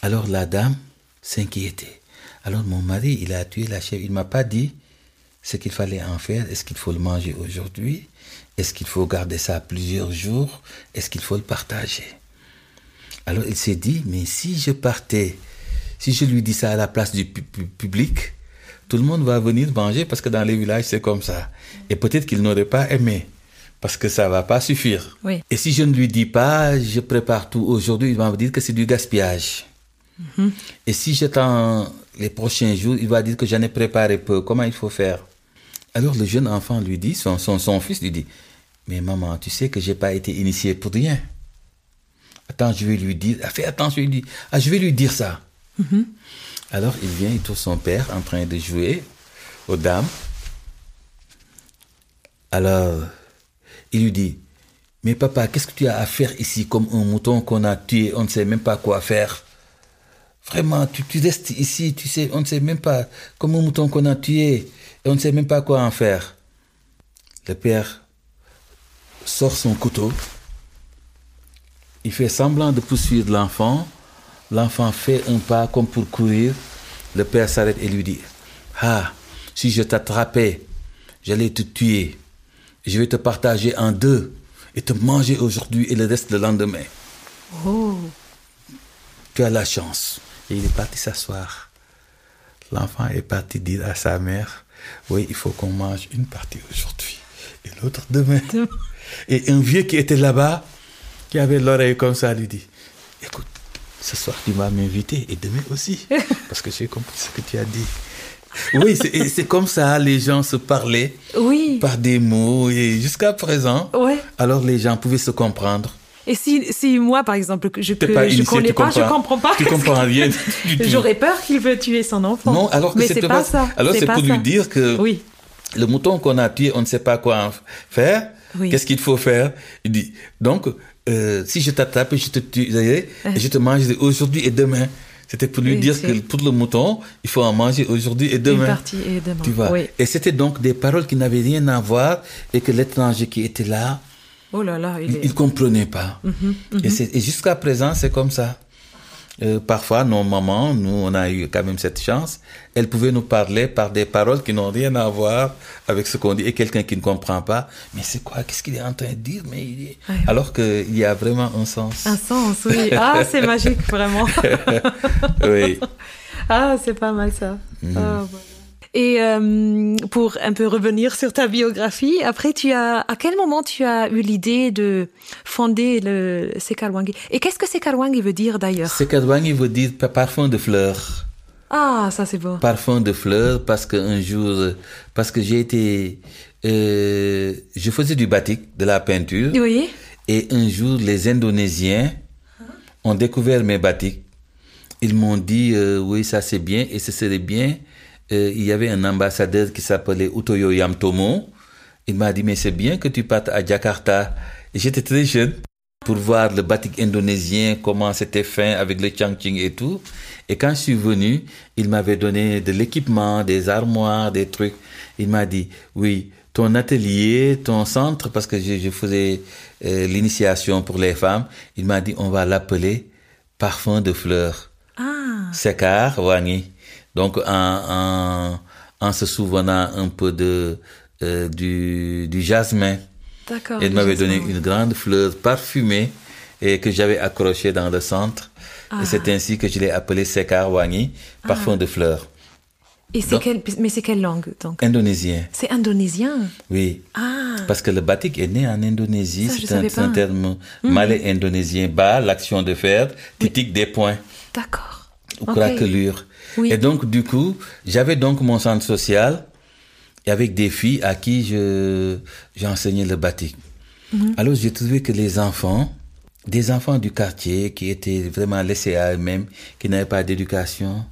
Alors la dame s'inquiétait. Alors mon mari, il a tué la chèvre. Il m'a pas dit ce qu'il fallait en faire. Est-ce qu'il faut le manger aujourd'hui? Est-ce qu'il faut garder ça plusieurs jours? Est-ce qu'il faut le partager? Alors il s'est dit, mais si je partais, si je lui dis ça à la place du pu- pu- public, tout le monde va venir manger parce que dans les villages c'est comme ça. Et peut-être qu'il n'aurait pas aimé parce que ça va pas suffire. Oui. Et si je ne lui dis pas, je prépare tout aujourd'hui, il va me dire que c'est du gaspillage. Et si j'attends les prochains jours, il va dire que j'en ai préparé peu. Comment il faut faire? Alors le jeune enfant lui dit, son, son, son fils lui dit, mais maman, tu sais que j'ai pas été initié pour rien. Attends, je vais lui dire. Ah, Fais attention, il dit. Ah, je vais lui dire ça. Alors il vient, il trouve son père en train de jouer aux dames. Alors il lui dit Mais papa, qu'est-ce que tu as à faire ici comme un mouton qu'on a tué On ne sait même pas quoi faire. Vraiment, tu, restes ici, tu sais, on ne sait même pas, comme un mouton qu'on a tué, et on ne sait même pas quoi en faire. Le père sort son couteau, il fait semblant de poursuivre l'enfant. L'enfant fait un pas comme pour courir. Le père s'arrête et lui dit, Ah, si je t'attrapais, j'allais te tuer. Je vais te partager en deux et te manger aujourd'hui et le reste le lendemain. Oh. Tu as la chance. Et il est parti s'asseoir. L'enfant est parti dire à sa mère, oui, il faut qu'on mange une partie aujourd'hui et l'autre demain. Et un vieux qui était là-bas, qui avait l'oreille comme ça, lui dit, ce soir tu vas m'inviter et demain aussi, parce que j'ai compris ce que tu as dit. Oui, c'est comme ça, les gens se parlaient Oui. par des mots et jusqu'à présent, Ouais. alors les gens pouvaient se comprendre. Et si, si moi, par exemple, que je initié, connais tu pas, je comprends- comprends pas. Tu comprends rien. J'aurais peur qu'il veut tuer son enfant. Non, alors que c'est pas ça. Alors c'est pour ça. lui dire que Oui. le mouton qu'on a tué, on ne sait pas quoi en faire. Oui. Qu'est-ce qu'il faut faire? Il dit donc euh, si je t'attrape et je te tuerai et je te mangerai aujourd'hui et demain. C'était pour lui Oui, dire que pour le mouton, il faut en manger aujourd'hui et Une demain. partie et demain. Tu vois. Oui. Et c'était donc des paroles qui n'avaient rien à voir et que l'étranger qui était là Oh là là, il est... Mhm, ne comprenait pas. Et, c'est- et jusqu'à présent, c'est comme ça. Euh, parfois, nos mamans, nous, on a eu quand même cette chance, elles pouvaient nous parler par des paroles qui n'ont rien à voir avec ce qu'on dit. Et quelqu'un qui ne comprend pas, mais c'est quoi? Qu'est-ce qu'il est en train de dire? Mais il est... Ouais. Alors qu'il y a vraiment un sens. Un sens, oui. Ah, c'est magique, vraiment. oui. Ah, c'est pas mal ça. Ah, voilà. Et euh, pour un peu revenir sur ta biographie, après, tu as, à quel moment tu as eu l'idée de fonder le Sekarwangi Et qu'est-ce que Sekarwangi veut dire d'ailleurs? Sekadwangi veut dire pa- parfum de fleurs. Ah, ça c'est beau. Parfum de fleurs parce qu'un jour, euh, parce que j'ai été, euh, je faisais du batik, de la peinture. Voyez Et un jour, les Indonésiens ont découvert mes batiks. Ils m'ont dit, euh, oui, ça c'est bien, et ce serait bien. Euh, il y avait un ambassadeur qui s'appelait Utoyo Yamtomo. Il m'a dit, mais c'est bien que tu partes à Jakarta. J'étais très jeune pour voir le batik indonésien, comment c'était fait avec le changching et tout. Et quand je suis venu, il m'avait donné de l'équipement, des armoires, des trucs. Il m'a dit, oui, ton atelier, ton centre, parce que je, je faisais euh, l'initiation pour les femmes, il m'a dit, on va l'appeler parfum de fleurs. Ah, Sekar Wangi. Donc, en, en, en se souvenant un peu de, euh, du, du jasmin. d'accord. Il m'avait donné une grande fleur parfumée et que j'avais accrochée dans le centre. Et c'est ainsi que je l'ai appelé Sekar Wangi, parfum de fleurs. Et c'est quelle, mais c'est quelle langue donc? Indonésien, C'est indonésien? oui. Ah, Parce que le batik est né en Indonésie, c'est un, terme malais indonésien. Ba, l'action de faire, titique des points, d'accord. ou Ok. craquelure. Oui. Et donc, du coup, j'avais donc mon centre social et avec des filles à qui je, j'enseignais le batik. Mhm. Alors, j'ai trouvé que les enfants, des enfants du quartier qui étaient vraiment laissés à eux-mêmes, qui n'avaient pas d'éducation,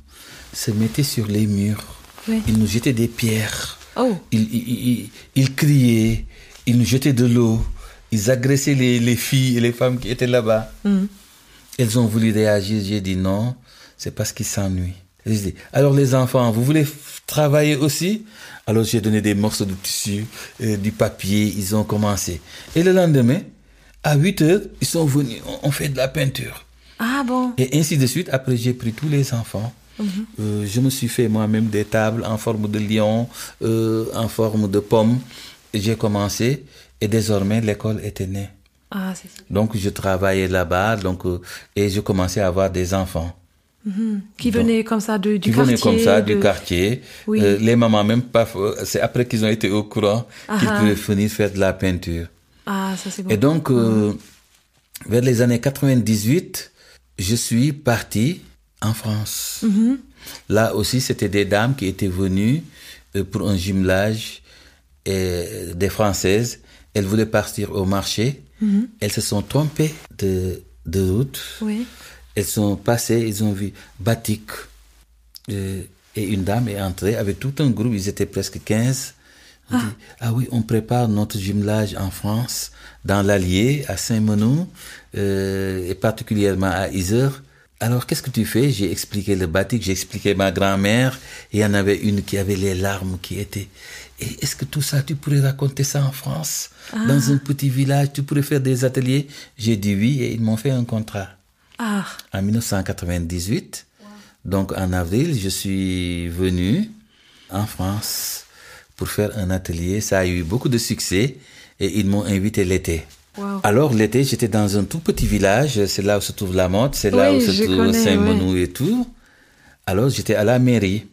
se mettaient sur les murs. Oui. Ils nous jetaient des pierres. Oh, Ils, ils, ils- ils criaient, ils nous jetaient de l'eau, ils agressaient les, les filles et les femmes qui étaient là-bas. Elles ont voulu réagir, j'ai dit non, c'est parce qu'ils s'ennuient. Alors les enfants, vous voulez travailler aussi? Alors j'ai donné des morceaux de tissu, euh, du papier, ils ont commencé. Et le lendemain, à 8 heures, ils sont venus, on, on fait de la peinture. ah bon? Et ainsi de suite, après j'ai pris tous les enfants. Euh, je me suis fait moi-même des tables en forme de lion, euh, en forme de pomme. J'ai commencé et désormais l'école était née. Ah, c'est ça. Donc je travaillais là-bas donc, euh, et je commençais à avoir des enfants Qui venaient comme ça de, du qui quartier. venaient comme ça de- du quartier. Oui. Euh, les mamans même pas, c'est après qu'ils ont été au courant qu'ils Ah ah. pouvaient venir faire de la peinture. Ah, ça c'est bon. Et donc, euh, vers les années 98, je suis parti en France. Là aussi, c'était des dames qui étaient venues euh, pour un jumelage et des Françaises. Elles voulaient partir au marché. Elles se sont trompées de, de route. Oui. Elles sont passées, ils ont vu Batik. Euh, et une dame est entrée avec tout un groupe, ils étaient presque 15. On dit, ah oui, on prépare notre jumelage en France, dans l'Allier, à Saint-Menou, euh, et particulièrement à Isère. Alors, qu'est-ce que tu fais? J'ai expliqué le batik, j'ai expliqué ma grand-mère, et il y en avait une qui avait les larmes qui étaient... Et est-ce que tout ça, tu pourrais raconter ça en France? Dans un petit village, tu pourrais faire des ateliers? J'ai dit oui, et ils m'ont fait un contrat Ah, en 1998. Donc en avril, je suis venu en France pour faire un atelier. Ça a eu beaucoup de succès et ils m'ont invité l'été. Wow. Alors l'été, j'étais dans un tout petit village, c'est là où se trouve la motte, c'est là où se trouve connais, Saint-Menou et tout. Alors j'étais à la mairie,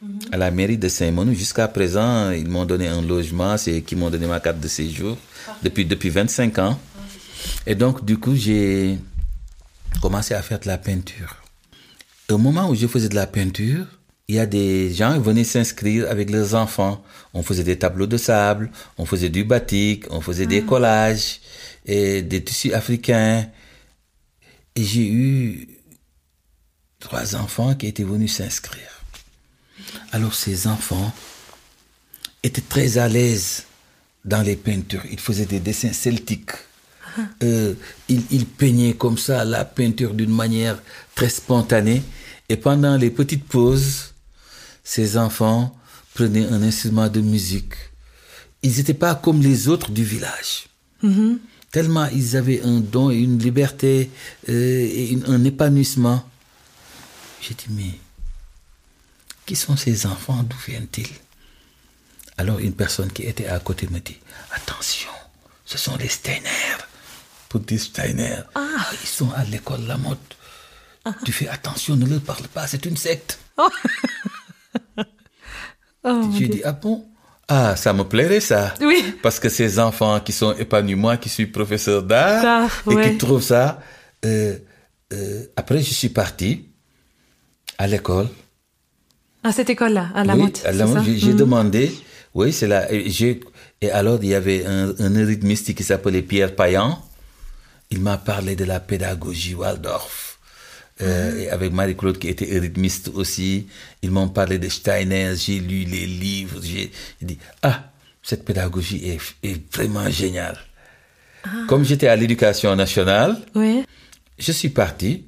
Mhm. à la mairie de Saint-Menou. Jusqu'à présent, ils m'ont donné un logement, c'est qui m'ont donné ma carte de séjour depuis, depuis 25 ans. Et donc, du coup, j'ai commencé à faire de la peinture. Au moment où je faisais de la peinture, il y a des gens qui venaient s'inscrire avec leurs enfants. On faisait des tableaux de sable, on faisait du batik, on faisait des collages et des tissus africains. Et j'ai eu trois enfants qui étaient venus s'inscrire. Alors ces enfants étaient très à l'aise dans les peintures. Ils faisaient des dessins celtiques. Euh, ils peignaient comme ça la peinture d'une manière très spontanée. Et pendant les petites pauses, ces enfants prenaient un instrument de musique. Ils n'étaient pas comme les autres du village. Tellement ils avaient un don et une liberté euh, et une- un épanouissement. J'ai dit, mais qui sont ces enfants? D'où viennent-ils? Alors une personne qui était à côté me dit, attention, ce sont les Steiner. Pour dire Steiner, ils sont à l'école La Motte. Tu fais attention, ne leur parle pas, c'est une secte. Oh, mon J'ai dit, ah bon? Ah, ça me plairait ça. Oui. Parce que ces enfants qui sont épanouis, moi qui suis professeur d'art, D'art, et ouais. qui trouvent ça. euh, euh, après, je suis parti à l'école. À cette école-là, à la oui, motte. à la j'ai Mhm. demandé. Oui, c'est là. Et alors, il y avait un, un rythmiste qui s'appelait Pierre Payan. Il m'a parlé de la pédagogie Waldorf. Euh, et avec Marie-Claude qui était rythmiste aussi, ils m'ont parlé de Steiner, j'ai lu les livres, j'ai dit, ah, cette pédagogie est, est vraiment géniale. Comme j'étais à l'éducation nationale, Oui. je suis parti,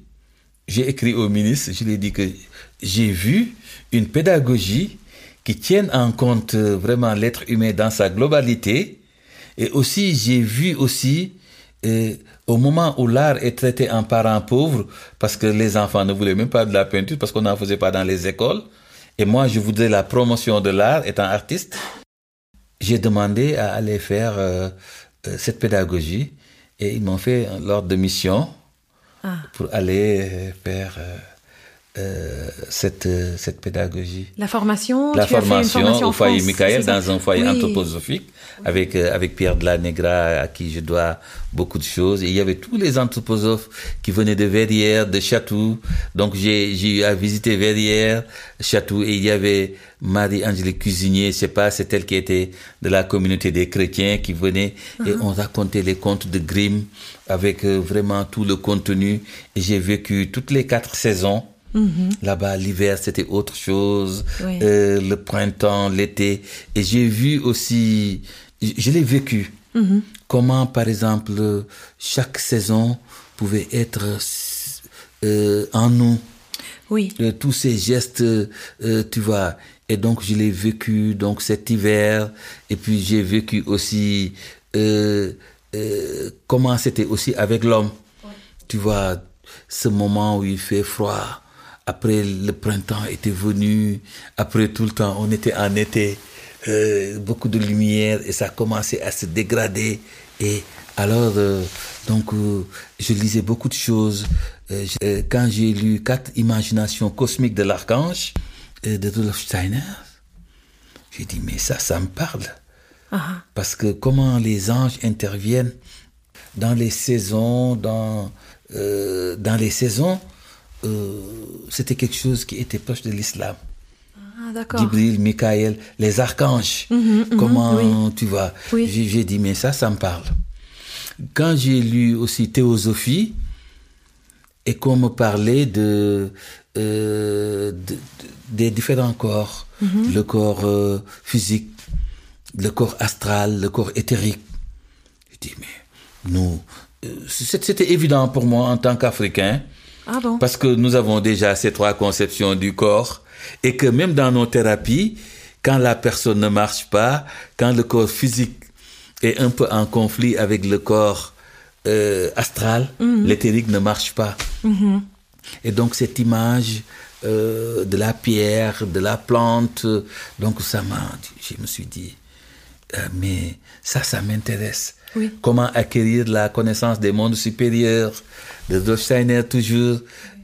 j'ai écrit au ministre, je lui ai dit que j'ai vu une pédagogie qui tienne en compte euh, vraiment l'être humain dans sa globalité. Et aussi, j'ai vu aussi, euh, au moment où l'art est traité en parent pauvre, parce que les enfants ne voulaient même pas de la peinture, parce qu'on n'en faisait pas dans les écoles. Et moi, je voudrais la promotion de l'art étant artiste. J'ai demandé à aller faire euh, euh, cette pédagogie et ils m'ont fait l'ordre de mission Ah. pour aller euh, faire euh, euh, cette, euh, cette pédagogie. La formation La tu as fait une formation, au foyer France, Michael, dans un foyer Oui. anthroposophique, avec, euh, avec Pierre de la Negra, à qui je dois beaucoup de choses. Et il y avait tous les anthroposophes qui venaient de Verrières, de Chatou. Donc j'ai j'ai eu à visiter Verrières, Chatou, et il y avait Marie-Angélique Cuisinier, je sais pas, c'est elle qui était de la communauté des chrétiens qui venait et on racontait les contes de Grimm avec euh, vraiment tout le contenu. Et j'ai vécu toutes les quatre saisons. Là-bas, l'hiver, c'était autre chose. Oui. Euh, le printemps, l'été. Et j'ai vu aussi, je, je l'ai vécu. Comment, par exemple, chaque saison pouvait être euh, en nous. Oui. Euh, tous ces gestes, euh, tu vois. Et donc, je l'ai vécu, donc, cet hiver. Et puis, j'ai vécu aussi comment c'était aussi avec l'homme. Tu vois, ce moment où il fait froid. Après, le printemps était venu. Après, tout le temps, on était en été. Euh, beaucoup de lumière et ça commençait à se dégrader. Et alors, euh, donc, euh, je lisais beaucoup de choses. Euh, je- euh, quand j'ai lu Quatre imaginations cosmiques de l'archange euh, de Rudolf Steiner, j'ai dit, mais ça, ça me parle. Ah, Parce que comment les anges interviennent dans les saisons, dans, euh, dans les saisons, euh, c'était quelque chose qui était proche de l'islam. ah, d'accord. Michael, les archanges. Comment tu vois Oui. J'ai dit, mais ça, ça me parle. Quand j'ai lu aussi Théosophie, et qu'on me parlait de, euh, de- de- des différents corps, le corps euh, physique, le corps astral, le corps éthérique. Je dis, mais nous, c'était évident pour moi en tant qu'Africain, Ah bon? Parce que nous avons déjà ces trois conceptions du corps et que même dans nos thérapies, quand la personne ne marche pas, quand le corps physique est un peu en conflit avec le corps euh, astral, l'éthérique ne marche pas. Et donc cette image euh, de la pierre, de la plante, euh, donc ça m'a, je me suis dit, euh, mais ça, ça m'intéresse. Oui. Comment acquérir la connaissance des mondes supérieurs, de Rudolf Steiner toujours,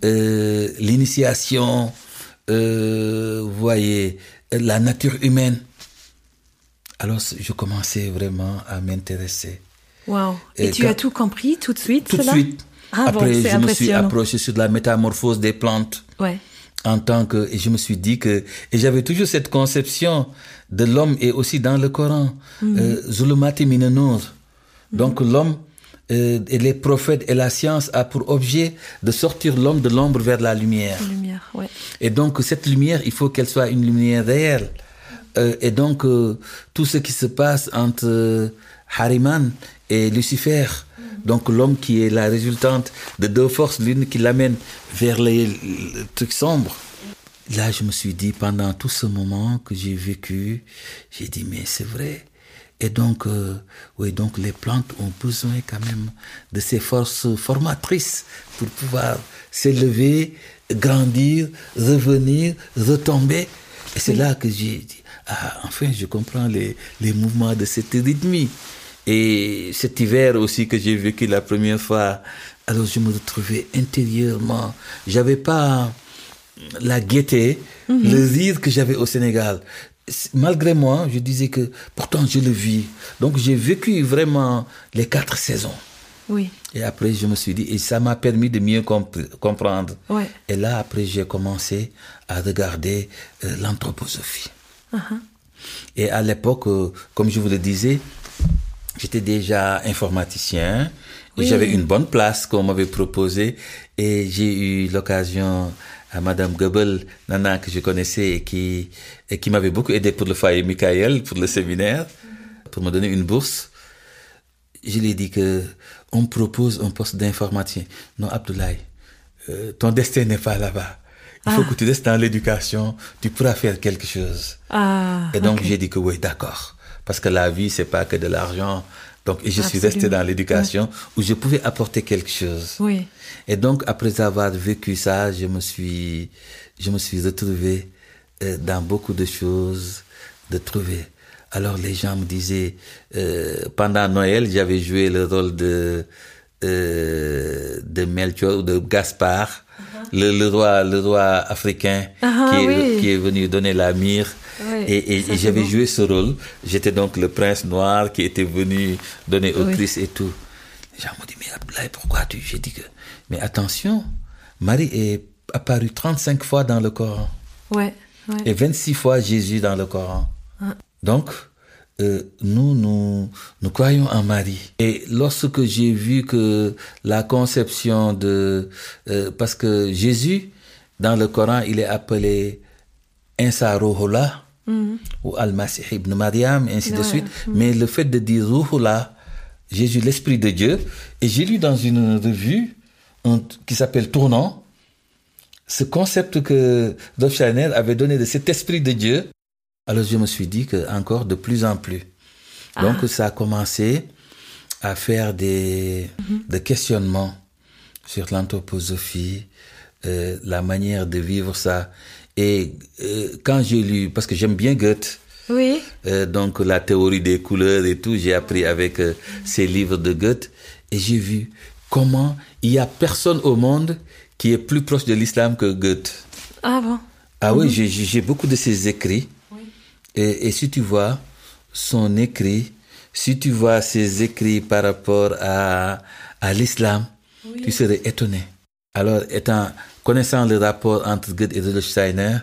euh, l'initiation, euh, voyez, la nature humaine. Alors je commençais vraiment à m'intéresser. Wow. Et, Et tu quand- as tout compris tout de suite Tout de suite. Ah Après, bon, je me suis approché sur la métamorphose des plantes Ouais. en tant que et je me suis dit que et j'avais toujours cette conception de l'homme et aussi dans le Coran euh, Zulumati min an-nur. Donc l'homme euh, et les prophètes et la science a pour objet de sortir l'homme de l'ombre vers la lumière. La lumière, ouais. et donc cette lumière il faut qu'elle soit une lumière réelle. Euh, et donc euh, tout ce qui se passe entre euh, Hariman et Lucifer donc l'homme qui est la résultante de deux forces l'une qui l'amène vers les, le truc sombre Là, je me suis dit, pendant tout ce moment que j'ai vécu, j'ai dit, mais c'est vrai, Et donc, euh, oui, donc les plantes ont besoin quand même de ces forces formatrices pour pouvoir s'élever, grandir, revenir, retomber. Et c'est là que j'ai dit, ah, enfin, je comprends les, les mouvements de cette rythmie. Et cet hiver aussi que j'ai vécu la première fois, alors je me retrouvais intérieurement. J'avais pas la gaieté, le rire que j'avais au Sénégal. Malgré moi, je disais que pourtant je le vis. Donc j'ai vécu vraiment les quatre saisons. Oui. Et après, je me suis dit, et ça m'a permis de mieux compre- comprendre. Ouais. Et là, après, j'ai commencé à regarder euh, l'anthroposophie. Et à l'époque, euh, comme je vous le disais, j'étais déjà informaticien. Oui. j'avais une bonne place qu'on m'avait proposée. Et j'ai eu l'occasion à Madame Goebel, Nana, que je connaissais et qui, et qui m'avait beaucoup aidé pour le foyer Michael, pour le séminaire, pour me donner une bourse je lui ai dit que on me propose un poste d'informaticien. Non, Abdoulaye, euh, ton destin n'est pas là-bas. Il faut que tu restes dans l'éducation, tu pourras faire quelque chose. Ah, et donc j'ai dit que oui, d'accord. Parce que la vie, c'est pas que de l'argent. Donc, et je suis resté dans l'éducation où je pouvais apporter quelque chose. Oui. Et donc, après avoir vécu ça, je me suis, je me suis retrouvé euh, dans beaucoup de choses, de trouver. Alors, les gens me disaient, euh, pendant Noël, j'avais joué le rôle de, euh, de Melchior ou de Gaspard, le, le roi, le roi africain Ah, qui, est, oui. qui est venu donner la myrrhe. Oui, et j'avais joué ce rôle. J'étais donc le prince noir qui était venu donner au Oui. Christ et tout. Les gens m'ont dit, mais pourquoi tu... J'ai dit que, mais attention, Marie est apparue 35 fois dans le Coran Ouais. ouais. et 26 fois Jésus dans le Coran. Donc, euh, nous, nous, nous croyons en Marie. Et lorsque j'ai vu que la conception de... euh, parce que Jésus, dans le Coran, il est appelé Insa Ou Al-Masih ibn Maryam, et ainsi de suite. Mais le fait de dire Ruhullah, Jésus, l'Esprit de Dieu, et j'ai lu dans une revue un- qui s'appelle Tournant, ce concept que Dolph Steiner avait donné de cet esprit de Dieu, alors je me suis dit que encore de plus en plus. Donc ça a commencé à faire des, des questionnements sur l'anthroposophie, euh, la manière de vivre ça. Et euh, quand j'ai lu, parce que j'aime bien Goethe, Oui. euh, donc la théorie des couleurs et tout, j'ai appris avec euh, ces livres de Goethe et j'ai vu comment il y a personne au monde qui est plus proche de l'islam que Goethe. Ah bon? Ah oui, j'ai- j'ai beaucoup de ses écrits. Et, et si tu vois son écrit, si tu vois ses écrits par rapport à, à l'islam, tu serais étonné. Alors, étant, connaissant le rapport entre Goethe et Rudolf Steiner,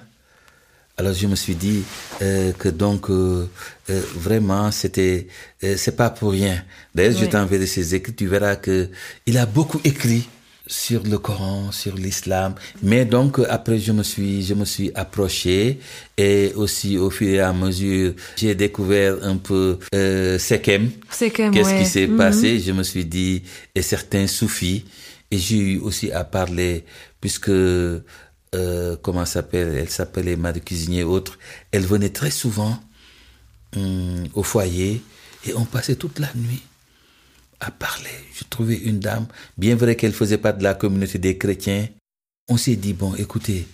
alors je me suis dit euh, que donc euh, euh, vraiment c'était c'est pas pour rien. D'ailleurs, je Oui. t'enverrai ses écrits, tu verras que il a beaucoup écrit sur le Coran, sur l'islam. Mais donc après je me suis je me suis approché et aussi au fur et à mesure j'ai découvert un peu euh, Sekhem. Qu'est-ce ouais. qui s'est Mhm. passé Je me suis dit et certains soufis et j'ai eu aussi à parler puisque euh, comment s'appelle Elle s'appelait Marie Cuisinier autre. Elle venait très souvent hum, au foyer et on passait toute la nuit à parler. Je trouvais une dame, bien vrai qu'elle faisait pas de la communauté des chrétiens. On s'est dit bon, écoutez,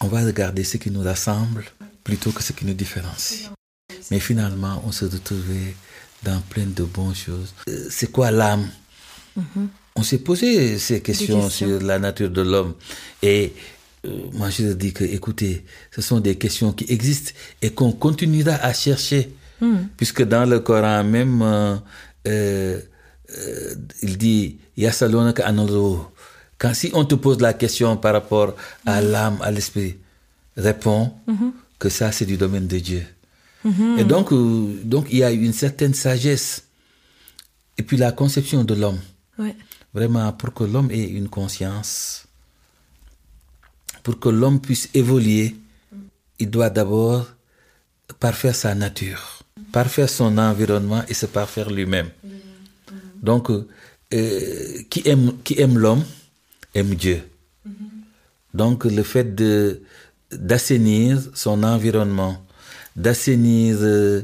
on va regarder ce qui nous rassemble plutôt que ce qui nous différencie. Mais finalement, on se retrouvait dans plein de bonnes choses. Euh, c'est quoi l'âme? On s'est posé ces questions, questions. sur la nature de l'homme. Et euh, moi, je dis que, écoutez, ce sont des questions qui existent et qu'on continuera à chercher. Puisque dans le Coran même, euh, euh, il dit, Yasalonaka. Quand si on te pose la question par rapport à l'âme, à l'esprit, réponds que ça, c'est du domaine de Dieu. Et donc, donc, il y a une certaine sagesse. Et puis la conception de l'homme. Ouais. Vraiment, pour que l'homme ait une conscience, pour que l'homme puisse évoluer, il doit d'abord parfaire sa nature, parfaire son environnement et se parfaire lui-même. Donc, euh, qui aime, l'homme, aime Dieu. Donc, le fait d'assainir son environnement, d'assainir euh,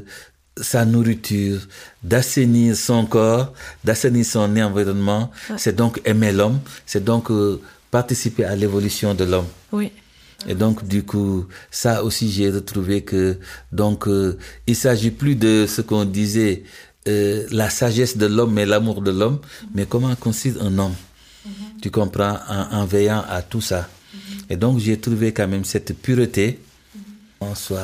sa nourriture, d'assainir son corps, d'assainir son environnement. C'est donc aimer l'homme, c'est donc euh, participer à l'évolution de l'homme. Oui. Et donc, du coup, ça aussi, j'ai retrouvé que, donc, euh, il s'agit plus de ce qu'on disait, euh, la sagesse de l'homme et l'amour de l'homme, mais comment construire un homme? Tu comprends, en, en veillant à tout ça. Et donc, j'ai trouvé quand même cette pureté en soi.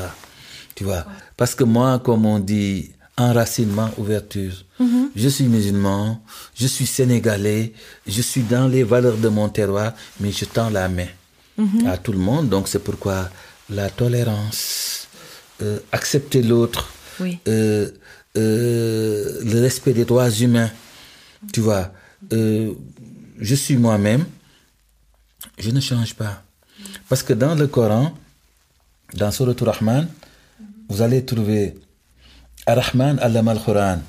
Tu vois, parce que moi, comme on dit, enracinement, ouverture. Je suis musulman, je suis sénégalais, je suis dans les valeurs de mon terroir, mais je tends la main à tout le monde. Donc c'est pourquoi la tolérance, euh, accepter l'autre, Oui. euh, euh, le respect des droits humains. Tu vois, je suis moi-même, je ne change pas. Parce que dans le Coran, dans Surat Rahman, vous allez trouver Ar-Rahman allama al-Quran,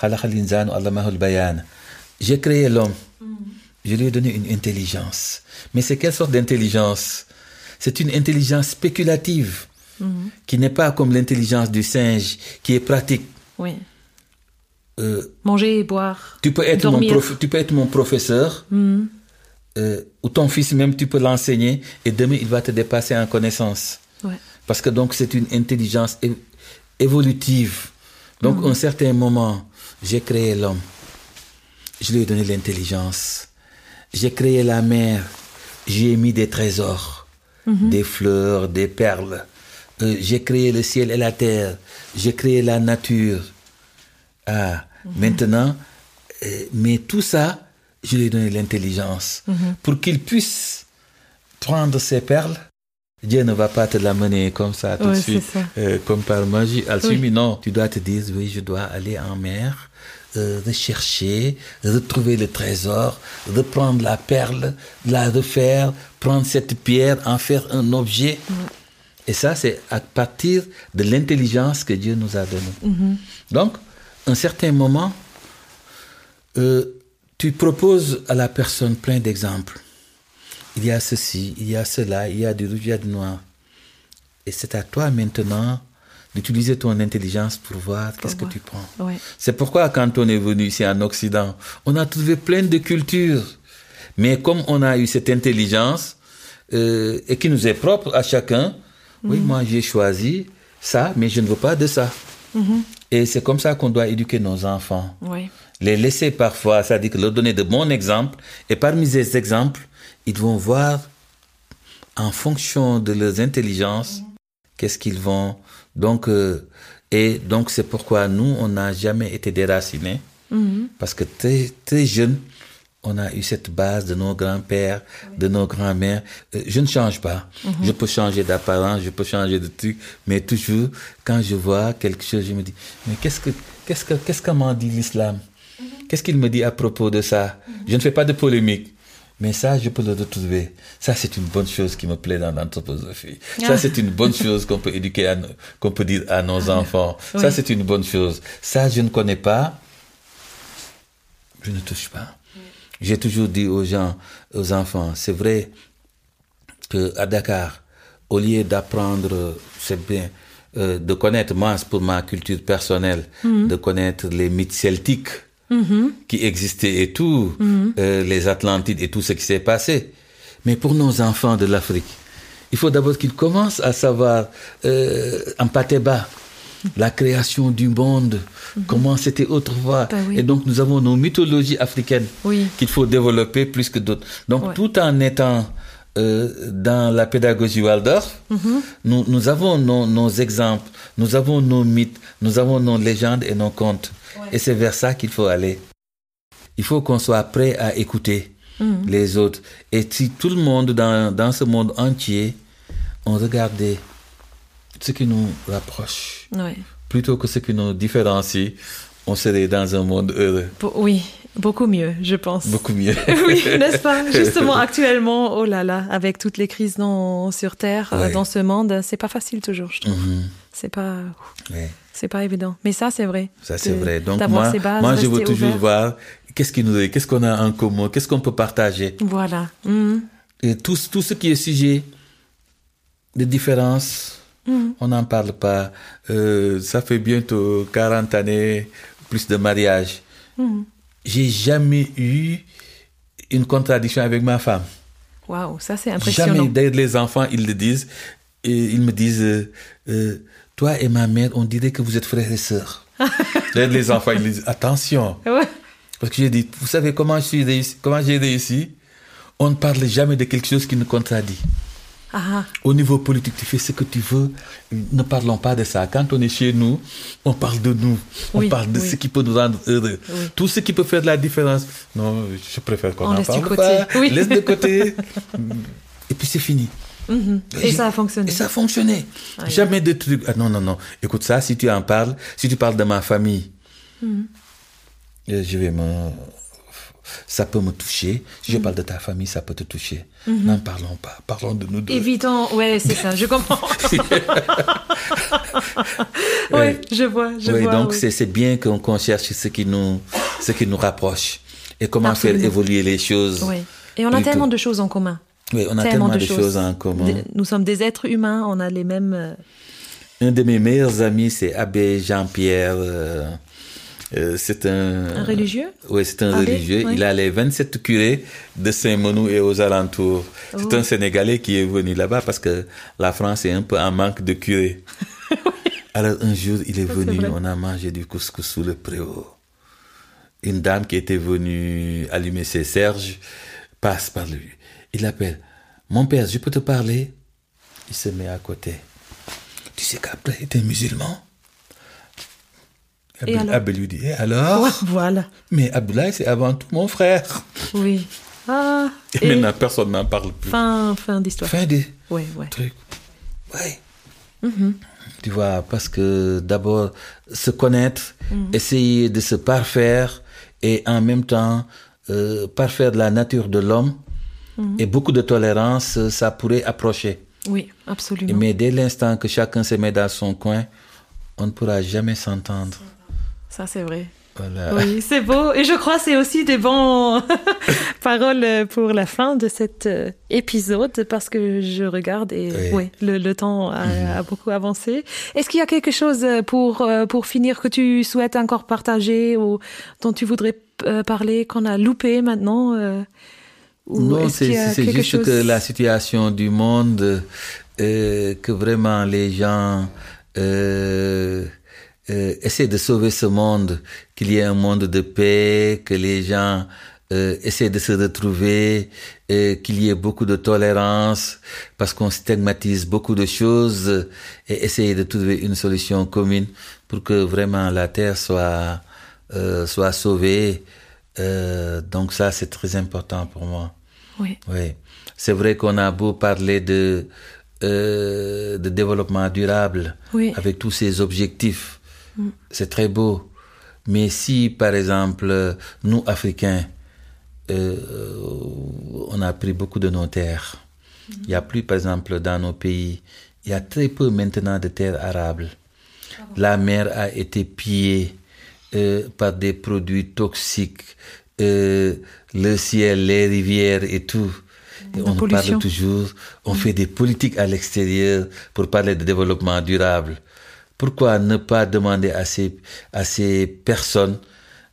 allamahu al-bayan. J'ai créé l'homme. Je lui ai donné une intelligence. Mais c'est quelle sorte d'intelligence? C'est une intelligence spéculative qui n'est pas comme l'intelligence du singe, qui est pratique. Oui. Euh, Manger et boire. tu peux être, mon, Dormir. prof- tu peux être mon professeur, euh, ou ton fils même, tu peux l'enseigner, et demain, il va te dépasser en connaissance. Ouais. Parce que donc, c'est une intelligence évolutive. Donc, à un certain moment, j'ai créé l'homme. Je lui ai donné l'intelligence. J'ai créé la mer. J'ai mis des trésors, des fleurs, des perles. Euh, j'ai créé le ciel et la terre. J'ai créé la nature. Ah, maintenant, euh, mais tout ça, je lui ai donné l'intelligence pour qu'il puisse prendre ces perles. Dieu ne va pas te l'amener comme ça tout Ouais, de suite, euh, comme par magie. Alchimie, Oui. non. Tu dois te dire, oui, je dois aller en mer, euh, rechercher, retrouver le trésor, reprendre la perle, la refaire, prendre cette pierre, en faire un objet. Et ça, c'est à partir de l'intelligence que Dieu nous a donnée. Donc, un certain moment, euh, tu proposes à la personne plein d'exemples. Il y a ceci, il y a cela, il y a du rouge, il y a du noir. Et c'est à toi maintenant d'utiliser ton intelligence pour voir qu'est-ce que tu prends. Ouais. C'est pourquoi quand on est venu ici en Occident, on a trouvé plein de cultures. Mais comme on a eu cette intelligence euh, et qui nous est propre à chacun, oui, moi j'ai choisi ça, mais je ne veux pas de ça. Et c'est comme ça qu'on doit éduquer nos enfants. Ouais. Les laisser parfois, c'est-à-dire leur donner de bons exemples. Et parmi ces exemples, ils vont voir en fonction de leurs intelligences qu'est-ce qu'ils vont. Donc, euh, et donc c'est pourquoi nous, on n'a jamais été déracinés. Parce que très, très jeune, on a eu cette base de nos grands-pères, de nos grands-mères. Euh, je ne change pas. Je peux changer d'apparence, je peux changer de truc, mais toujours, quand je vois quelque chose, je me dis, mais qu'est-ce que, qu'est-ce que, qu'est-ce que m'en dit l'islam? Qu'est-ce qu'il me dit à propos de ça? Je ne fais pas de polémique. Mais ça, je peux le retrouver. Ça, c'est une bonne chose qui me plaît dans l'anthroposophie. Ça, Ah. c'est une bonne chose qu'on peut éduquer, qu'on peut dire à nos enfants. Ça, c'est une bonne chose. Ça, je ne connais pas. Je ne touche pas. J'ai toujours dit aux gens, aux enfants, c'est vrai que à Dakar, au lieu d'apprendre, c'est bien, euh, de connaître, moi, c'est pour ma culture personnelle, de connaître les mythes celtiques qui existaient et tout, euh, les Atlantides et tout ce qui s'est passé. Mais pour nos enfants de l'Afrique, il faut d'abord qu'ils commencent à savoir euh, en Pateba, la création du monde, comment c'était autrefois. Bah oui. Et donc nous avons nos mythologies africaines Oui. qu'il faut développer plus que d'autres. Donc Ouais. tout en étant euh, dans la pédagogie Waldorf, nous, nous avons nos, nos exemples, nous avons nos mythes, nous avons nos légendes et nos contes. Et c'est vers ça qu'il faut aller. Il faut qu'on soit prêt à écouter les autres. Et si tout le monde dans, dans ce monde entier, on regardait ce qui nous rapproche, Ouais. plutôt que ce qui nous différencie, on serait dans un monde heureux. Oui, beaucoup mieux, je pense. Beaucoup mieux. oui, n'est-ce pas? Justement, actuellement, oh là là, avec toutes les crises dans, sur Terre, Ouais. dans ce monde, c'est pas facile toujours, je trouve. Mhm. C'est pas, Ouais. c'est pas évident. Mais ça, c'est vrai. Ça, c'est vrai. Donc, moi, bases, moi je veux toujours ouvert. voir qu'est-ce qui nous, qu'est-ce qu'on a en commun, qu'est-ce qu'on peut partager. Voilà. Mhm. Et tout, tout ce qui est sujet de différence, On n'en parle pas. Euh, ça fait bientôt 40 années, plus de mariage. J'ai jamais eu une contradiction avec ma femme. Waouh, ça c'est impressionnant. Jamais. D'ailleurs, les enfants, ils le disent. Et ils me disent, euh, euh, toi et ma mère, on dirait que vous êtes frères et sœurs. Les enfants, ils disent, attention. Ouais. Parce que j'ai dit, vous savez comment suis réussi, comment j'ai réussi? On ne parle jamais de quelque chose qui nous contradit. Ah, Au niveau politique, tu fais ce que tu veux. Ne parlons pas de ça. Quand on est chez nous, on parle de nous. On parle de oui. ce qui peut nous rendre heureux. Oui. Tout ce qui peut faire de la différence. Non, je préfère qu'on du parle côté. pas. Laisse de côté. Et puis c'est fini. Et ça a fonctionné. Et ça a fonctionné. Ah, Jamais de trucs. Ah non, non, non. Écoute ça, si tu en parles, si tu parles de ma famille, Mhm. euh, je vais me. Ça peut me toucher. Si je parle de ta famille, ça peut te toucher. Mhm. N'en parlons pas. Parlons de nous deux. Évitons, ouais, c'est ça, je comprends. ouais, je vois, je oui, vois. donc oui. c'est bien qu'on cherche ce qui nous, ce qui nous rapproche et comment Absolument. faire évoluer les choses. Oui. Et on a tellement de choses en commun. Oui, on a tellement, de, choses. en commun. Nous sommes des êtres humains, on a les mêmes. euh, Un de mes meilleurs amis, c'est Abbé Jean-Pierre. euh, euh, c'est un... Un religieux Oui, c'est un Abbé, religieux. Il a les 27 curés de Saint-Menou et aux alentours. C'est Oh. un Sénégalais qui est venu là-bas parce que la France est un peu en manque de curés. Alors un jour, il est Ça, venu, on a mangé du couscous sous le préau. Une dame qui était venue allumer ses serges passe par lui. Il appelle, mon père, je peux te parler? Il se met à côté. Tu sais qu'Abdoulaye était musulman? Et alors? Abdel lui dit, et alors? Ouais, voilà, Mais Abdoulaye, c'est avant tout mon frère. oui. Ah, Et, et maintenant, personne n'en parle plus. fin, fin d'histoire. Fin des Ouais, ouais. trucs. Ouais. Mhm. Tu vois, parce que d'abord, se connaître, Mhm. essayer de se parfaire et en même temps, euh, parfaire de la nature de l'homme Mhm. et beaucoup de tolérance, euh, ça pourrait approcher. Oui, absolument. Mais dès l'instant que chacun se met dans son coin, on ne pourra jamais s'entendre. Ça, c'est vrai. Voilà. Oui, c'est beau. Et je crois que c'est aussi des bons paroles pour la fin de cet euh, épisode parce que je regarde et Oui. oui, le, le temps a, a beaucoup avancé. Est-ce qu'il y a quelque chose pour, euh, pour finir que tu souhaites encore partager ou dont tu voudrais euh, parler qu'on a loupé maintenant euh, ou Non, c'est juste chose- que la situation du monde, euh, que vraiment les gens euh, euh, essaient de sauver ce monde, qu'il y ait un monde de paix, que les gens euh, essaient de se retrouver, euh, qu'il y ait beaucoup de tolérance, parce qu'on stigmatise beaucoup de choses, et essayer de trouver une solution commune pour que vraiment la Terre soit, euh, soit sauvée. Euh, donc ça, c'est très important pour moi. Oui, Oui, c'est vrai qu'on a beau parler de, euh, de développement durable Oui. avec tous ces objectifs, c'est très beau. Mais si, par exemple, nous, Africains, euh, on a pris beaucoup de nos terres, il n'y a plus, par exemple, dans nos pays, il y a très peu maintenant de terres arables. La mer a été pillée euh, par des produits toxiques, euh, le ciel, les rivières et tout. Et on pollution. parle toujours, on fait des politiques à l'extérieur pour parler de développement durable. Pourquoi ne pas demander à ces, à ces personnes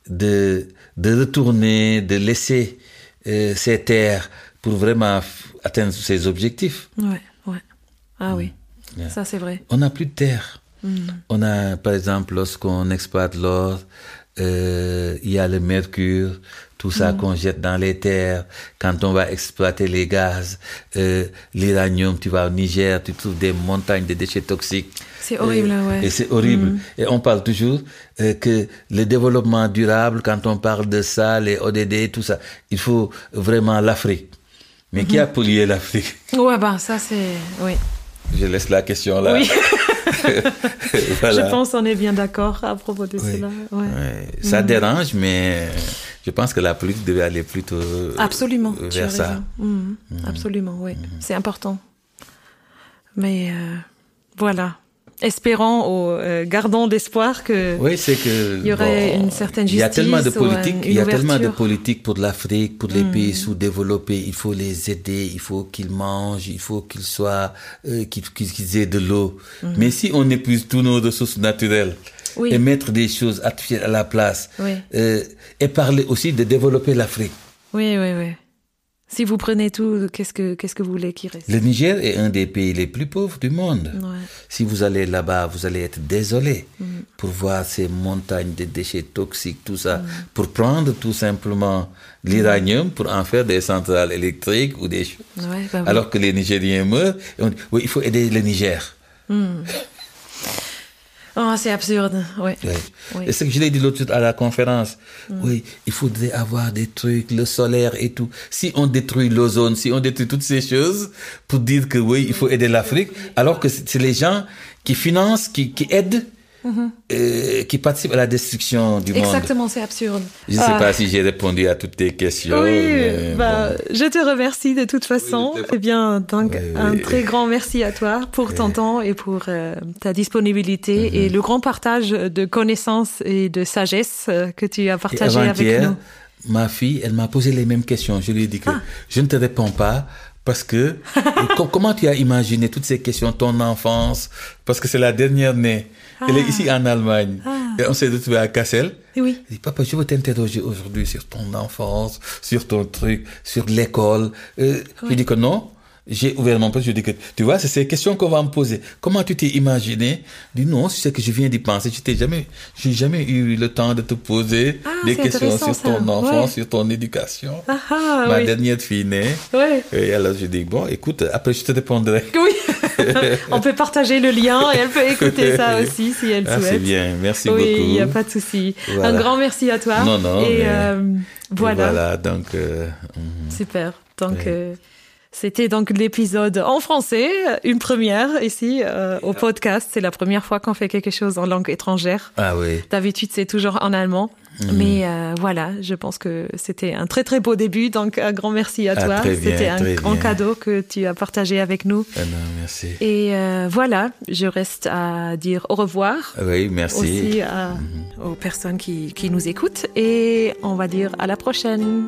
de, de retourner, de laisser euh, ces terres pour vraiment atteindre ces objectifs? Ouais, ouais. Ah oui, Yeah. ça c'est vrai. on n'a plus de terre. On a, par exemple, lorsqu'on exploite l'or, euh, il y a le mercure, tout ça qu'on jette dans les terres. Quand on va exploiter les gaz, euh, l'uranium, tu vas au Niger, tu trouves des montagnes de déchets toxiques. C'est horrible, Euh, ouais. Et c'est horrible. Et on parle toujours euh, que le développement durable, quand on parle de ça, les ODD, tout ça, il faut vraiment l'Afrique. Mais qui a pollué l'Afrique? Ouais, bah ça c'est... Oui. Je laisse la question là. Oui. Voilà. Je pense qu'on est bien d'accord à propos de Oui. cela. Ouais. Ouais, Ça dérange, mais je pense que la politique devait aller plutôt Absolument, tu as vers ça. raison. Mhm. Absolument, oui. C'est important. Mais euh, voilà. Espérant ou euh, gardant d'espoir que Oui, c'est que il y aurait bon, une certaine Il y a tellement de justice ou, politique, une il y a tellement de ouverture. politique pour l'Afrique, pour les Mm. pays sous-développés. Il faut les aider, il faut qu'ils mangent, il faut qu'ils soient, euh, qu'ils aient de l'eau. Mais si on épuise tous nos ressources naturelles. Oui. et mettre des choses artificielles à la place, Oui. euh, et parler aussi de développer l'Afrique. Oui, oui, oui. Si vous prenez tout, qu'est-ce que qu'est-ce que vous voulez qu'il reste? Le Niger est un des pays les plus pauvres du monde. Ouais. Si vous allez là-bas, vous allez être désolé Mm. pour voir ces montagnes de déchets toxiques, tout ça, pour prendre tout simplement l'uranium pour en faire des centrales électriques ou des choses. Ouais, bah oui. Alors que les Nigériens meurent, et on dit, oui, il faut aider le Niger. Oh, c'est absurde. Ouais. Oui. Oui. Et ce que je l'ai dit l'autre jour à la conférence, oui, il faudrait avoir des trucs, le solaire et tout. Si on détruit l'ozone, si on détruit toutes ces choses pour dire que oui, il faut aider l'Afrique, alors que c'est c'est les gens qui financent, qui, qui aident, euh, qui participent à la destruction du monde. Exactement, c'est absurde. Je ne sais Ah. pas si j'ai répondu à toutes tes questions. Oui, mais bah, bon. je te remercie de toute façon. Oui, je te- eh bien, donc, Oui, un oui. très grand merci à toi pour ton temps et pour euh, ta disponibilité Mhm. et le grand partage de connaissances et de sagesse euh, que tu as partagé avec nous. ma fille, elle m'a posé les mêmes questions. Je lui ai dit Ah. que je ne te réponds pas parce que co- comment tu as imaginé toutes ces questions, ton enfance, parce que c'est la dernière Elle est Ah. ici en Allemagne. Et on s'est retrouvé à Kassel. Eh oui. Elle dit, papa, je veux t'interroger aujourd'hui sur ton enfance, sur ton truc, sur l'école. Euh, Je lui dis que non. J'ai ouvert mon poste, je dis que, tu vois, c'est ces questions qu'on va me poser. Comment tu t'es imaginé? Dis non, c'est que je viens d'y penser. Je t'ai jamais, j'ai jamais eu le temps de te poser Ah, des questions sur ton ça. Ouais. sur ton éducation. Ah, ah, Ma oui. dernière fille née. Ouais. Et alors, je dis, bon, écoute, après, je te répondrai. Oui. On peut partager le lien et elle peut écouter ça aussi si elle Ah, souhaite. c'est bien. Merci oui, beaucoup. il n'y a pas de souci. Voilà. Un grand merci à toi. Non, non, Et mais- euh, voilà. Voilà, donc, euh. Super. Donc, Ouais. euh, c'était donc l'épisode en français, une première ici euh, au podcast. C'est la première fois qu'on fait quelque chose en langue étrangère. ah oui. D'habitude, c'est toujours en allemand. Mhm. Mais euh, voilà, je pense que c'était un très très beau début. Donc, un grand merci à Ah, toi. C'était un grand bien. cadeau que tu as partagé avec nous. Ah non, merci. Et euh, voilà, je reste à dire au revoir Ah Oui, merci. aussi à- aux personnes qui, qui nous écoutent. Et on va dire à la prochaine.